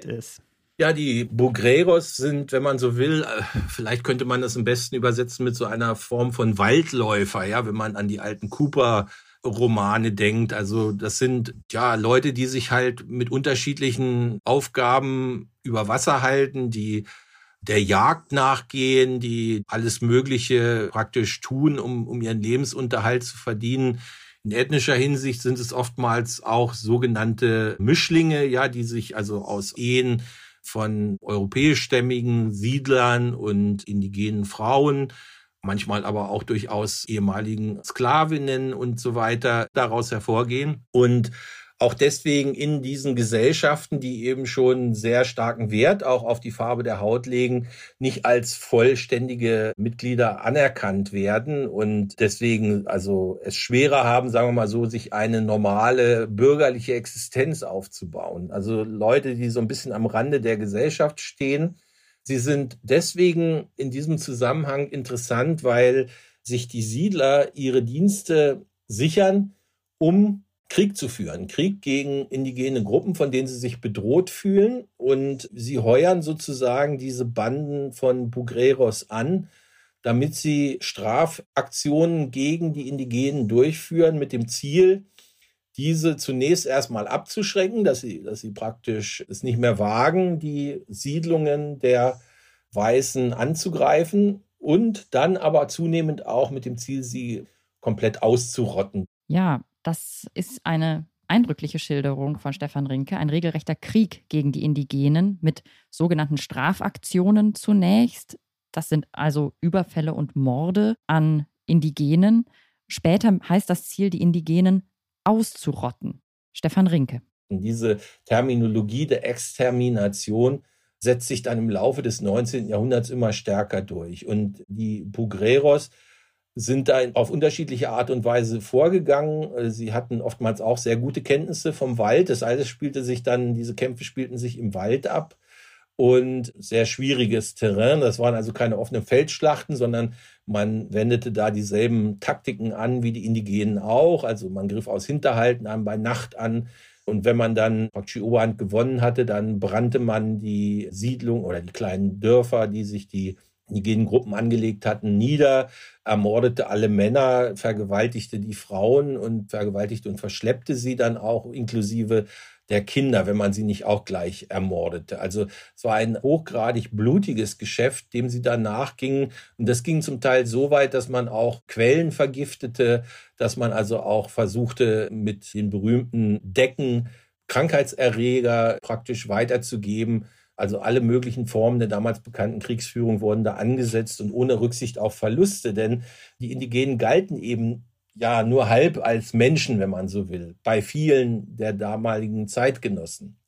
Speaker 4: ist.
Speaker 5: Ja, die Bugreros sind, wenn man so will, äh, vielleicht könnte man das am besten übersetzen mit so einer Form von Waldläufer, ja, wenn man an die alten Cooper Romane denkt. Also das sind ja Leute, die sich halt mit unterschiedlichen Aufgaben über Wasser halten, die der Jagd nachgehen, die alles Mögliche praktisch tun, um, um ihren Lebensunterhalt zu verdienen. In ethnischer Hinsicht sind es oftmals auch sogenannte Mischlinge, ja, die sich also aus Ehen von europäischstämmigen Siedlern und indigenen Frauen, manchmal aber auch durchaus ehemaligen Sklavinnen und so weiter daraus hervorgehen. Und auch deswegen in diesen Gesellschaften, die eben schon sehr starken Wert auch auf die Farbe der Haut legen, nicht als vollständige Mitglieder anerkannt werden und deswegen also es schwerer haben, sagen wir mal so, sich eine normale bürgerliche Existenz aufzubauen. Also Leute, die so ein bisschen am Rande der Gesellschaft stehen. Sie sind deswegen in diesem Zusammenhang interessant, weil sich die Siedler ihre Dienste sichern, um Krieg zu führen. Krieg gegen indigene Gruppen, von denen sie sich bedroht fühlen. Und sie heuern sozusagen diese Banden von Bugreros an, damit sie Strafaktionen gegen die Indigenen durchführen mit dem Ziel, diese zunächst erstmal abzuschrecken, dass sie, dass sie praktisch es nicht mehr wagen, die Siedlungen der Weißen anzugreifen und dann aber zunehmend auch mit dem Ziel, sie komplett auszurotten.
Speaker 3: Ja, das ist eine eindrückliche Schilderung von Stefan Rinke, ein regelrechter Krieg gegen die Indigenen mit sogenannten Strafaktionen zunächst. Das sind also Überfälle und Morde an Indigenen. Später heißt das Ziel, die Indigenen auszurotten. Stefan Rinke.
Speaker 5: Diese Terminologie der Extermination setzt sich dann im Laufe des 19. Jahrhunderts immer stärker durch. Und die Bugreros sind da auf unterschiedliche Art und Weise vorgegangen. Äh, sie hatten oftmals auch sehr gute Kenntnisse vom Wald. Das alles spielte sich dann, diese Kämpfe spielten sich im Wald ab und sehr schwieriges Terrain. Das waren also keine offenen Feldschlachten, sondern man wendete da dieselben Taktiken an wie die Indigenen auch. Also man griff aus Hinterhalten an, bei Nacht an. Und wenn man dann die Oberhand gewonnen hatte, dann brannte man die Siedlung oder die kleinen Dörfer, die sich die indigenen Gruppen angelegt hatten, nieder, ermordete alle Männer, vergewaltigte die Frauen und vergewaltigte und verschleppte sie dann auch inklusive der Kinder, wenn man sie nicht auch gleich ermordete. Also es war ein hochgradig blutiges Geschäft, dem sie danach gingen. Und das ging zum Teil so weit, dass man auch Quellen vergiftete, dass man also auch versuchte, mit den berühmten Decken Krankheitserreger praktisch weiterzugeben also alle möglichen Formen der damals bekannten Kriegsführung wurden da angesetzt und ohne Rücksicht auf Verluste, denn die Indigenen galten eben ja nur halb als Menschen, wenn man so will, bei vielen der damaligen Zeitgenossen.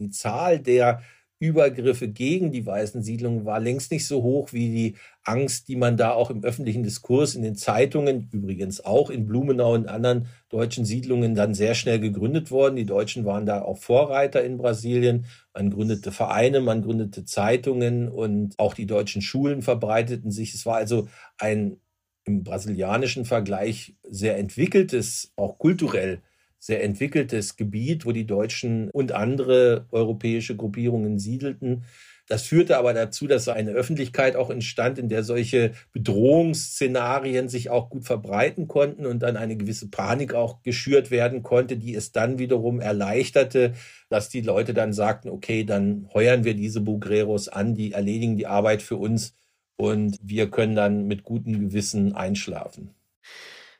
Speaker 5: Die Zahl der Übergriffe gegen die weißen Siedlungen war längst nicht so hoch wie die Angst, die man da auch im öffentlichen Diskurs in den Zeitungen, übrigens auch in Blumenau und anderen deutschen Siedlungen dann sehr schnell gegründet worden. Die Deutschen waren da auch Vorreiter in Brasilien. Man gründete Vereine, man gründete Zeitungen und auch die deutschen Schulen verbreiteten sich. Es war also ein im brasilianischen Vergleich sehr entwickeltes, auch kulturell sehr entwickeltes Gebiet, wo die Deutschen und andere europäische Gruppierungen siedelten. Das führte aber dazu, dass eine Öffentlichkeit auch entstand, in der solche Bedrohungsszenarien sich auch gut verbreiten konnten und dann eine gewisse Panik auch geschürt werden konnte, die es dann wiederum erleichterte, dass die Leute dann sagten, okay, dann heuern wir diese Bugreros an, die erledigen die Arbeit für uns und wir können dann mit gutem Gewissen einschlafen.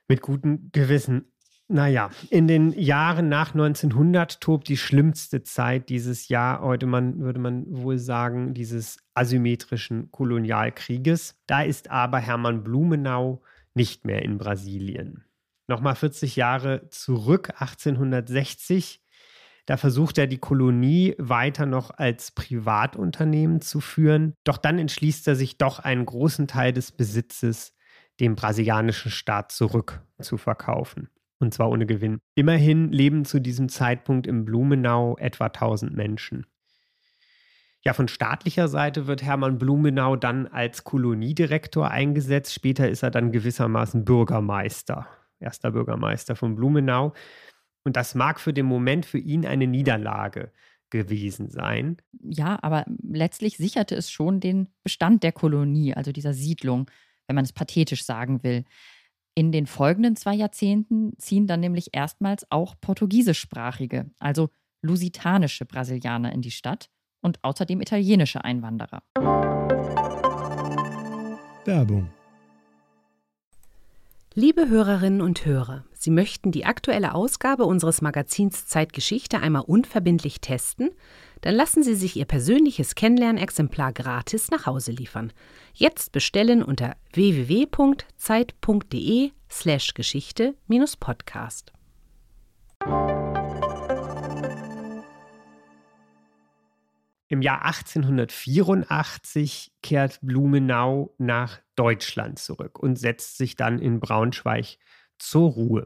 Speaker 4: Mit gutem Gewissen. Naja, in den Jahren nach 1900 tobt die schlimmste Zeit dieses Jahr, heute man, würde man wohl sagen, dieses asymmetrischen Kolonialkrieges. Da ist aber Hermann Blumenau nicht mehr in Brasilien. Nochmal 40 Jahre zurück, 1860. Da versucht er die Kolonie weiter noch als Privatunternehmen zu führen. Doch dann entschließt er sich doch einen großen Teil des Besitzes dem brasilianischen Staat zurückzuverkaufen und zwar ohne Gewinn. Immerhin leben zu diesem Zeitpunkt im Blumenau etwa 1000 Menschen. Ja, von staatlicher Seite wird Hermann Blumenau dann als Koloniedirektor eingesetzt. Später ist er dann gewissermaßen Bürgermeister, erster Bürgermeister von Blumenau. Und das mag für den Moment für ihn eine Niederlage gewesen sein.
Speaker 3: Ja, aber letztlich sicherte es schon den Bestand der Kolonie, also dieser Siedlung, wenn man es pathetisch sagen will. In den folgenden zwei Jahrzehnten ziehen dann nämlich erstmals auch portugiesischsprachige, also lusitanische Brasilianer in die Stadt und außerdem italienische Einwanderer.
Speaker 6: Werbung
Speaker 7: Liebe Hörerinnen und Hörer, Sie möchten die aktuelle Ausgabe unseres Magazins Zeitgeschichte einmal unverbindlich testen? Dann lassen Sie sich Ihr persönliches Kennenlernexemplar gratis nach Hause liefern. Jetzt bestellen unter www.zeit.de/slash Geschichte-Podcast.
Speaker 4: Im Jahr 1884 kehrt Blumenau nach Deutschland zurück und setzt sich dann in Braunschweig zur Ruhe.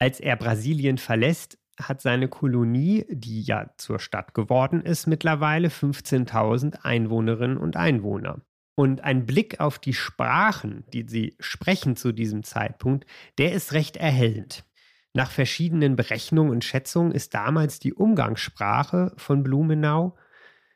Speaker 4: Als er Brasilien verlässt, hat seine Kolonie, die ja zur Stadt geworden ist, mittlerweile 15.000 Einwohnerinnen und Einwohner. Und ein Blick auf die Sprachen, die sie sprechen zu diesem Zeitpunkt, der ist recht erhellend. Nach verschiedenen Berechnungen und Schätzungen ist damals die Umgangssprache von Blumenau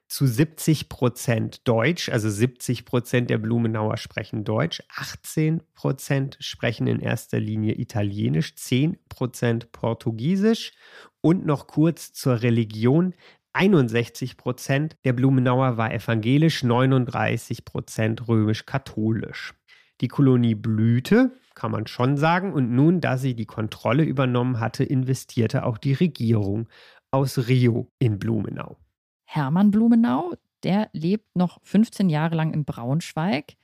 Speaker 4: zu 70 Prozent Deutsch, also 70 Prozent der Blumenauer sprechen Deutsch, 18 Prozent sprechen in erster Linie Italienisch, 10 Prozent Portugiesisch und noch kurz zur Religion. 61 Prozent der Blumenauer war evangelisch, 39 Prozent römisch-katholisch. Die Kolonie blühte, kann man schon sagen, und nun, da sie die Kontrolle übernommen hatte, investierte auch die Regierung aus Rio in Blumenau.
Speaker 3: Hermann Blumenau, der lebt noch 15 Jahre lang in Braunschweig.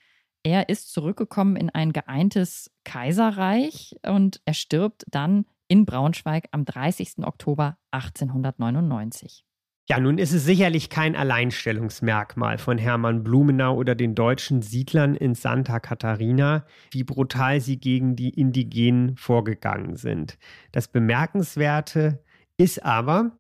Speaker 3: Er ist zurückgekommen in ein geeintes Kaiserreich und er stirbt dann in Braunschweig am 30. Oktober 1899.
Speaker 4: Ja, nun ist es sicherlich kein Alleinstellungsmerkmal von Hermann Blumenau oder den deutschen Siedlern in Santa Catarina, wie brutal sie gegen die Indigenen vorgegangen sind. Das Bemerkenswerte ist aber,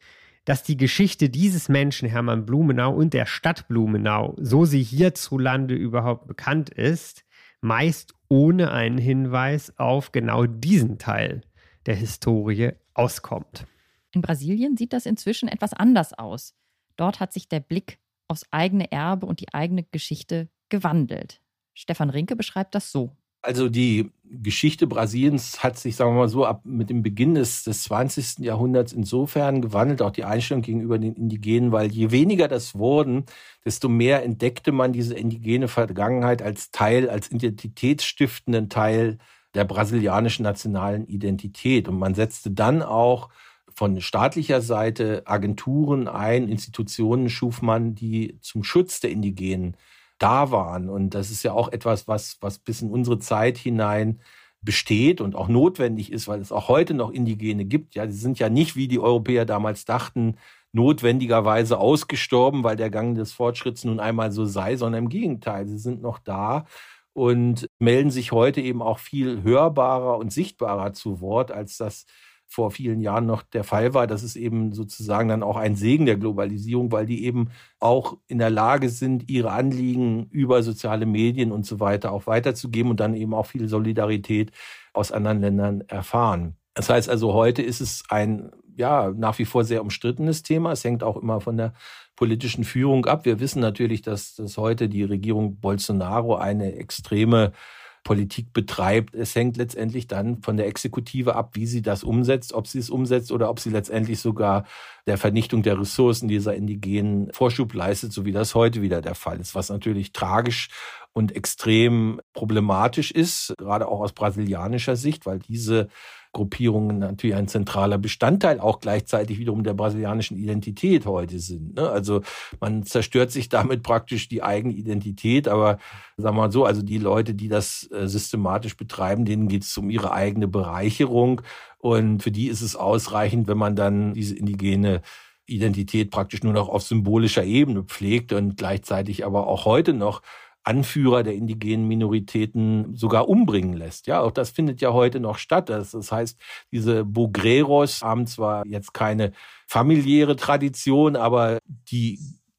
Speaker 4: dass die Geschichte dieses Menschen, Hermann Blumenau und der Stadt Blumenau, so sie hierzulande überhaupt bekannt ist, meist ohne einen Hinweis auf genau diesen Teil der Historie auskommt.
Speaker 3: In Brasilien sieht das inzwischen etwas anders aus. Dort hat sich der Blick aufs eigene Erbe und die eigene Geschichte gewandelt. Stefan Rinke beschreibt das so.
Speaker 5: Also die Geschichte Brasiliens hat sich, sagen wir mal so, ab mit dem Beginn des, des 20. Jahrhunderts insofern gewandelt, auch die Einstellung gegenüber den Indigenen, weil je weniger das wurden, desto mehr entdeckte man diese indigene Vergangenheit als Teil, als identitätsstiftenden Teil der brasilianischen nationalen Identität. Und man setzte dann auch von staatlicher Seite Agenturen ein, Institutionen schuf man, die zum Schutz der Indigenen da waren. Und das ist ja auch etwas, was, was bis in unsere Zeit hinein besteht und auch notwendig ist, weil es auch heute noch Indigene gibt. Ja, sie sind ja nicht, wie die Europäer damals dachten, notwendigerweise ausgestorben, weil der Gang des Fortschritts nun einmal so sei, sondern im Gegenteil, sie sind noch da und melden sich heute eben auch viel hörbarer und sichtbarer zu Wort, als das vor vielen Jahren noch der Fall war. Das ist eben sozusagen dann auch ein Segen der Globalisierung, weil die eben auch in der Lage sind, ihre Anliegen über soziale Medien und so weiter auch weiterzugeben und dann eben auch viel Solidarität aus anderen Ländern erfahren. Das heißt also, heute ist es ein ja nach wie vor sehr umstrittenes Thema. Es hängt auch immer von der politischen Führung ab. Wir wissen natürlich, dass, dass heute die Regierung Bolsonaro eine extreme Politik betreibt. Es hängt letztendlich dann von der Exekutive ab, wie sie das umsetzt, ob sie es umsetzt oder ob sie letztendlich sogar der Vernichtung der Ressourcen dieser indigenen Vorschub leistet, so wie das heute wieder der Fall ist, was natürlich tragisch und extrem problematisch ist, gerade auch aus brasilianischer Sicht, weil diese Gruppierungen natürlich ein zentraler Bestandteil auch gleichzeitig wiederum der brasilianischen Identität heute sind. Ne? Also man zerstört sich damit praktisch die eigene Identität, aber sagen wir mal so, also die Leute, die das äh, systematisch betreiben, denen geht es um ihre eigene Bereicherung und für die ist es ausreichend, wenn man dann diese indigene Identität praktisch nur noch auf symbolischer Ebene pflegt und gleichzeitig aber auch heute noch Anführer der indigenen Minoritäten sogar umbringen lässt. Ja, auch das findet ja heute noch statt. Das, heißt, diese Bugreros haben zwar jetzt keine familiäre Tradition, aber die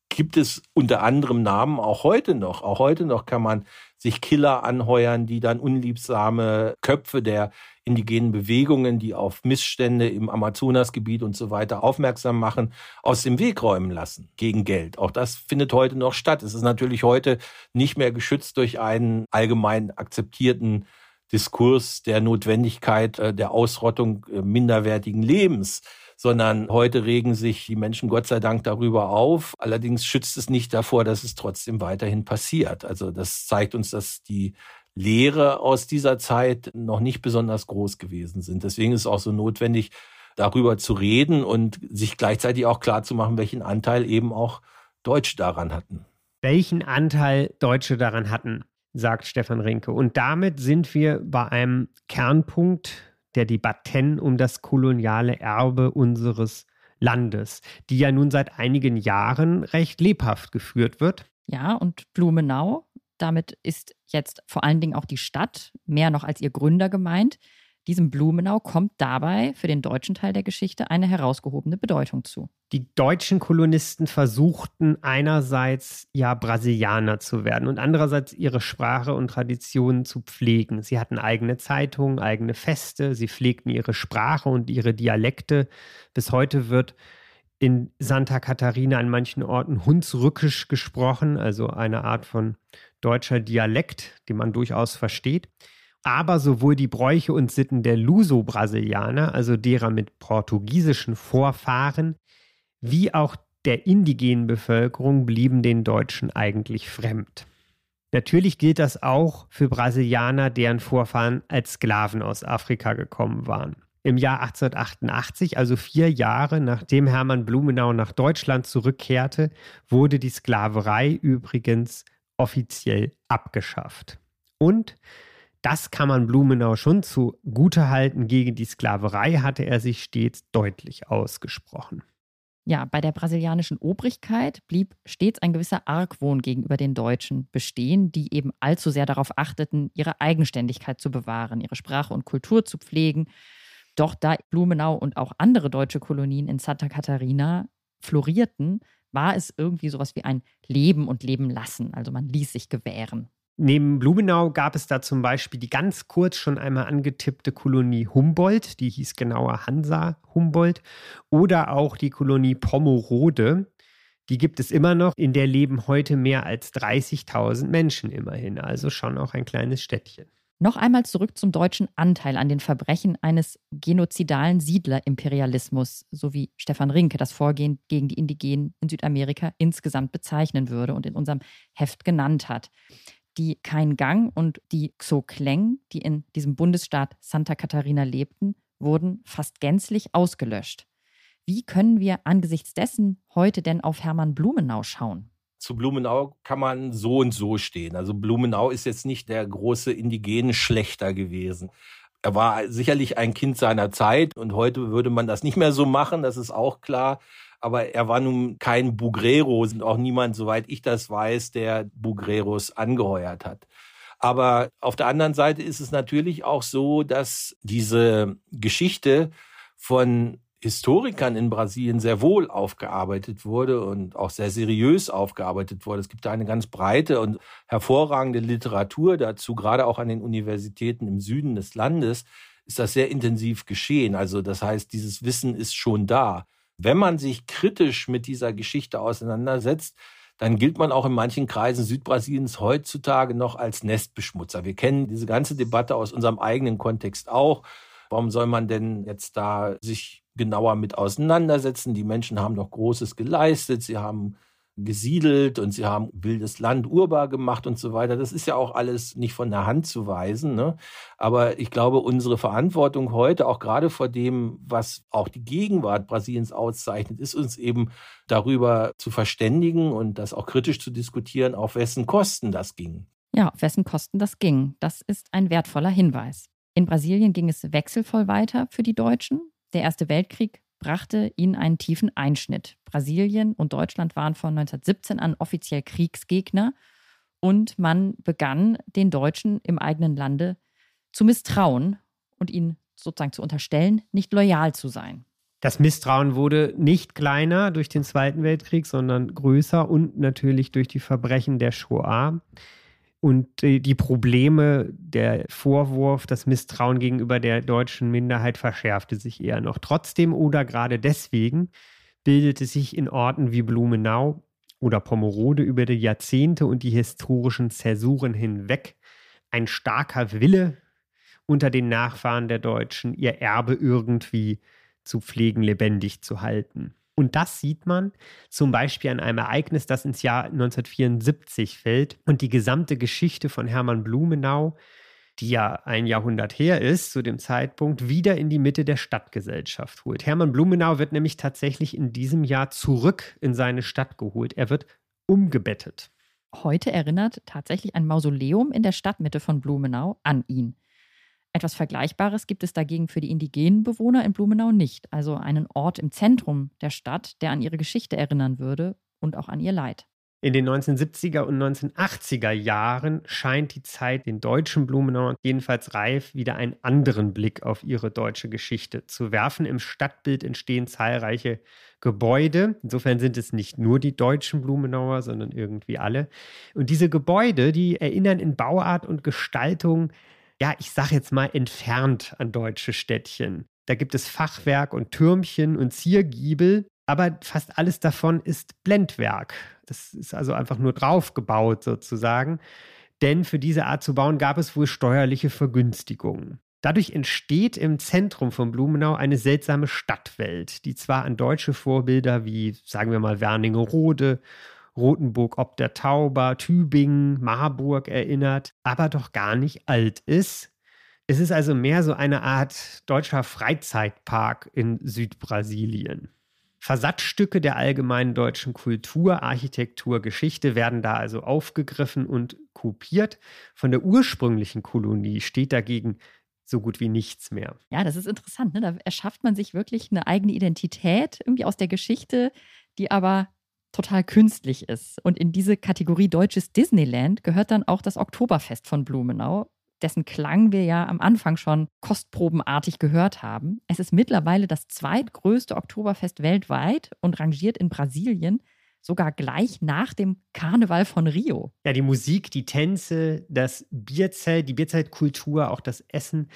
Speaker 5: gibt es unter anderem Namen auch heute noch. Auch heute noch kann man sich Killer anheuern, die dann unliebsame Köpfe der indigenen Bewegungen, die auf Missstände im Amazonasgebiet und so weiter aufmerksam machen, aus dem Weg räumen lassen gegen Geld. Auch das findet heute noch statt. Es ist natürlich heute nicht mehr geschützt durch einen allgemein akzeptierten Diskurs der Notwendigkeit äh, der Ausrottung äh, minderwertigen Lebens sondern heute regen sich die Menschen Gott sei Dank darüber auf. Allerdings schützt es nicht davor, dass es trotzdem weiterhin passiert. Also das zeigt uns, dass die Lehre aus dieser Zeit noch nicht besonders groß gewesen sind. Deswegen ist es auch so notwendig, darüber zu reden und sich gleichzeitig auch klar zu machen, welchen Anteil eben auch Deutsche daran hatten.
Speaker 4: Welchen Anteil Deutsche daran hatten, sagt Stefan Rinke. Und damit sind wir bei einem Kernpunkt der Debatten um das koloniale Erbe unseres Landes, die ja nun seit einigen Jahren recht lebhaft geführt wird.
Speaker 3: Ja, und Blumenau, damit ist jetzt vor allen Dingen auch die Stadt mehr noch als ihr Gründer gemeint. Diesem Blumenau kommt dabei für den deutschen Teil der Geschichte eine herausgehobene Bedeutung zu.
Speaker 4: Die deutschen Kolonisten versuchten einerseits ja Brasilianer zu werden und andererseits ihre Sprache und Traditionen zu pflegen. Sie hatten eigene Zeitungen, eigene Feste, sie pflegten ihre Sprache und ihre Dialekte. Bis heute wird in Santa Catarina an manchen Orten Hunsrückisch gesprochen, also eine Art von deutscher Dialekt, den man durchaus versteht aber sowohl die Bräuche und Sitten der Luso-Brasilianer, also derer mit portugiesischen Vorfahren, wie auch der indigenen Bevölkerung blieben den Deutschen eigentlich fremd. Natürlich gilt das auch für Brasilianer, deren Vorfahren als Sklaven aus Afrika gekommen waren. Im Jahr 1888, also vier Jahre nachdem Hermann Blumenau nach Deutschland zurückkehrte, wurde die Sklaverei übrigens offiziell abgeschafft. Und das kann man Blumenau schon zugute halten. Gegen die Sklaverei hatte er sich stets deutlich ausgesprochen.
Speaker 3: Ja, bei der brasilianischen Obrigkeit blieb stets ein gewisser Argwohn gegenüber den Deutschen bestehen, die eben allzu sehr darauf achteten, ihre Eigenständigkeit zu bewahren, ihre Sprache und Kultur zu pflegen. Doch da Blumenau und auch andere deutsche Kolonien in Santa Catarina florierten, war es irgendwie sowas wie ein Leben und Leben lassen. Also man ließ sich gewähren.
Speaker 4: Neben Blumenau gab es da zum Beispiel die ganz kurz schon einmal angetippte Kolonie Humboldt, die hieß genauer Hansa Humboldt, oder auch die Kolonie Pommerode. Die gibt es immer noch, in der leben heute mehr als 30.000 Menschen immerhin, also schon auch ein kleines Städtchen.
Speaker 3: Noch einmal zurück zum deutschen Anteil an den Verbrechen eines genozidalen Siedlerimperialismus, so wie Stefan Rinke das Vorgehen gegen die Indigenen in Südamerika insgesamt bezeichnen würde und in unserem Heft genannt hat die Kein Gang und die Xokleng, die in diesem Bundesstaat Santa Catarina lebten, wurden fast gänzlich ausgelöscht. Wie können wir angesichts dessen heute denn auf Hermann Blumenau schauen?
Speaker 5: Zu Blumenau kann man so und so stehen. Also Blumenau ist jetzt nicht der große indigene Schlechter gewesen. Er war sicherlich ein Kind seiner Zeit und heute würde man das nicht mehr so machen, das ist auch klar aber er war nun kein Bugrero, sind auch niemand, soweit ich das weiß, der Bugreros angeheuert hat. Aber auf der anderen Seite ist es natürlich auch so, dass diese Geschichte von Historikern in Brasilien sehr wohl aufgearbeitet wurde und auch sehr seriös aufgearbeitet wurde. Es gibt da eine ganz breite und hervorragende Literatur dazu, gerade auch an den Universitäten im Süden des Landes ist das sehr intensiv geschehen. Also das heißt, dieses Wissen ist schon da wenn man sich kritisch mit dieser Geschichte auseinandersetzt, dann gilt man auch in manchen Kreisen Südbrasiliens heutzutage noch als Nestbeschmutzer. Wir kennen diese ganze Debatte aus unserem eigenen Kontext auch. Warum soll man denn jetzt da sich genauer mit auseinandersetzen? Die Menschen haben doch Großes geleistet. Sie haben gesiedelt und sie haben wildes Land urbar gemacht und so weiter. Das ist ja auch alles nicht von der Hand zu weisen. Ne? Aber ich glaube, unsere Verantwortung heute, auch gerade vor dem, was auch die Gegenwart Brasiliens auszeichnet, ist uns eben darüber zu verständigen und das auch kritisch zu diskutieren, auf wessen Kosten das ging.
Speaker 3: Ja, auf wessen Kosten das ging. Das ist ein wertvoller Hinweis. In Brasilien ging es wechselvoll weiter für die Deutschen. Der Erste Weltkrieg brachte ihnen einen tiefen Einschnitt. Brasilien und Deutschland waren von 1917 an offiziell Kriegsgegner und man begann den Deutschen im eigenen Lande zu misstrauen und ihnen sozusagen zu unterstellen, nicht loyal zu sein.
Speaker 4: Das Misstrauen wurde nicht kleiner durch den Zweiten Weltkrieg, sondern größer und natürlich durch die Verbrechen der Shoah. Und die Probleme, der Vorwurf, das Misstrauen gegenüber der deutschen Minderheit verschärfte sich eher noch. Trotzdem oder gerade deswegen bildete sich in Orten wie Blumenau oder Pomerode über die Jahrzehnte und die historischen Zäsuren hinweg ein starker Wille unter den Nachfahren der Deutschen, ihr Erbe irgendwie zu pflegen, lebendig zu halten. Und das sieht man zum Beispiel an einem Ereignis, das ins Jahr 1974 fällt und die gesamte Geschichte von Hermann Blumenau, die ja ein Jahrhundert her ist, zu dem Zeitpunkt wieder in die Mitte der Stadtgesellschaft holt. Hermann Blumenau wird nämlich tatsächlich in diesem Jahr zurück in seine Stadt geholt. Er wird umgebettet.
Speaker 3: Heute erinnert tatsächlich ein Mausoleum in der Stadtmitte von Blumenau an ihn. Etwas Vergleichbares gibt es dagegen für die indigenen Bewohner in Blumenau nicht, also einen Ort im Zentrum der Stadt, der an ihre Geschichte erinnern würde und auch an ihr Leid.
Speaker 4: In den 1970er und 1980er Jahren scheint die Zeit den deutschen Blumenau jedenfalls reif, wieder einen anderen Blick auf ihre deutsche Geschichte zu werfen. Im Stadtbild entstehen zahlreiche Gebäude. Insofern sind es nicht nur die deutschen Blumenauer, sondern irgendwie alle. Und diese Gebäude, die erinnern in Bauart und Gestaltung ja, ich sage jetzt mal entfernt an deutsche Städtchen. Da gibt es Fachwerk und Türmchen und Ziergiebel, aber fast alles davon ist Blendwerk. Das ist also einfach nur draufgebaut sozusagen. Denn für diese Art zu bauen gab es wohl steuerliche Vergünstigungen. Dadurch entsteht im Zentrum von Blumenau eine seltsame Stadtwelt, die zwar an deutsche Vorbilder wie, sagen wir mal, Werningerode Rothenburg ob der Tauber, Tübingen, Marburg erinnert, aber doch gar nicht alt ist. Es ist also mehr so eine Art deutscher Freizeitpark in Südbrasilien. Versatzstücke der allgemeinen deutschen Kultur, Architektur, Geschichte werden da also aufgegriffen und kopiert. Von der ursprünglichen Kolonie steht dagegen so gut wie nichts mehr.
Speaker 3: Ja, das ist interessant. Ne? Da erschafft man sich wirklich eine eigene Identität irgendwie aus der Geschichte, die aber total künstlich ist. Und in diese Kategorie deutsches Disneyland gehört dann auch das Oktoberfest von Blumenau, dessen Klang wir ja am Anfang schon kostprobenartig gehört haben. Es ist mittlerweile das zweitgrößte Oktoberfest weltweit und rangiert in Brasilien sogar gleich nach dem Karneval von Rio.
Speaker 4: Ja, die Musik, die Tänze, das Bierzelt, die Bierzeltkultur, auch das Essen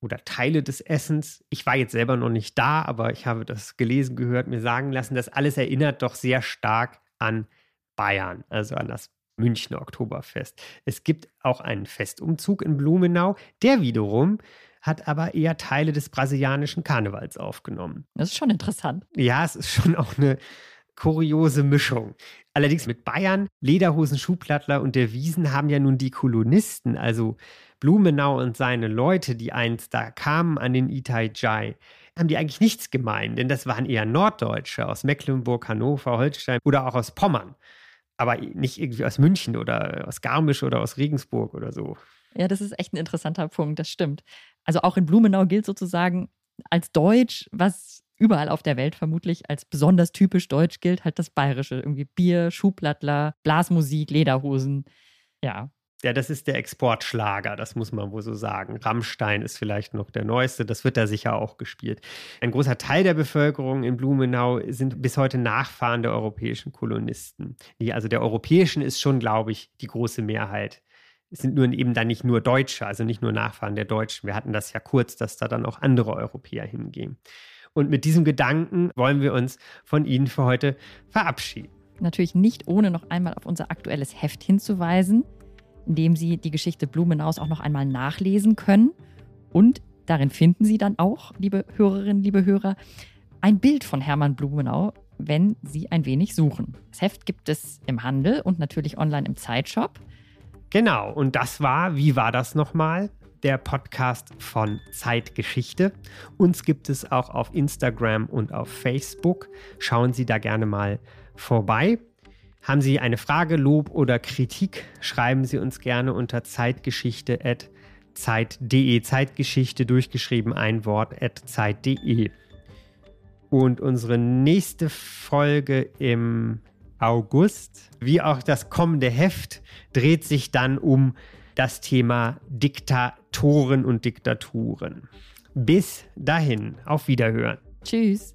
Speaker 4: oder Teile des Essens. Ich war jetzt selber noch nicht da, aber ich habe das gelesen, gehört, mir sagen lassen, das alles erinnert doch sehr stark an Bayern, also an das Münchner Oktoberfest. Es gibt auch einen Festumzug in Blumenau, der wiederum hat aber eher Teile des brasilianischen Karnevals aufgenommen.
Speaker 3: Das ist schon interessant.
Speaker 4: Ja, es ist schon auch eine kuriose Mischung. Allerdings mit Bayern, Lederhosen, Schuhplattler und der Wiesen haben ja nun die Kolonisten, also Blumenau und seine Leute, die einst da kamen an den Itai Jai, haben die eigentlich nichts gemein, denn das waren eher Norddeutsche aus Mecklenburg, Hannover, Holstein oder auch aus Pommern. Aber nicht irgendwie aus München oder aus Garmisch oder aus Regensburg oder so.
Speaker 3: Ja, das ist echt ein interessanter Punkt, das stimmt. Also auch in Blumenau gilt sozusagen als Deutsch, was überall auf der Welt vermutlich als besonders typisch deutsch gilt, halt das Bayerische. Irgendwie Bier, Schuhplattler, Blasmusik, Lederhosen. Ja,
Speaker 4: ja, das ist der Exportschlager, das muss man wohl so sagen. Rammstein ist vielleicht noch der neueste, das wird da sicher auch gespielt. Ein großer Teil der Bevölkerung in Blumenau sind bis heute Nachfahren der europäischen Kolonisten. Also der europäischen ist schon, glaube ich, die große Mehrheit. Es sind nur eben dann nicht nur Deutsche, also nicht nur Nachfahren der Deutschen. Wir hatten das ja kurz, dass da dann auch andere Europäer hingehen. Und mit diesem Gedanken wollen wir uns von Ihnen für heute verabschieden.
Speaker 3: Natürlich nicht ohne noch einmal auf unser aktuelles Heft hinzuweisen in dem Sie die Geschichte Blumenaus auch noch einmal nachlesen können. Und darin finden Sie dann auch, liebe Hörerinnen, liebe Hörer, ein Bild von Hermann Blumenau, wenn Sie ein wenig suchen. Das Heft gibt es im Handel und natürlich online im Zeitshop.
Speaker 4: Genau, und das war, wie war das nochmal? Der Podcast von Zeitgeschichte. Uns gibt es auch auf Instagram und auf Facebook. Schauen Sie da gerne mal vorbei. Haben Sie eine Frage, Lob oder Kritik? Schreiben Sie uns gerne unter zeitgeschichte.zeit.de. Zeitgeschichte durchgeschrieben ein Wort at zeit.de. Und unsere nächste Folge im August, wie auch das kommende Heft, dreht sich dann um das Thema Diktatoren und Diktaturen. Bis dahin, auf Wiederhören.
Speaker 3: Tschüss.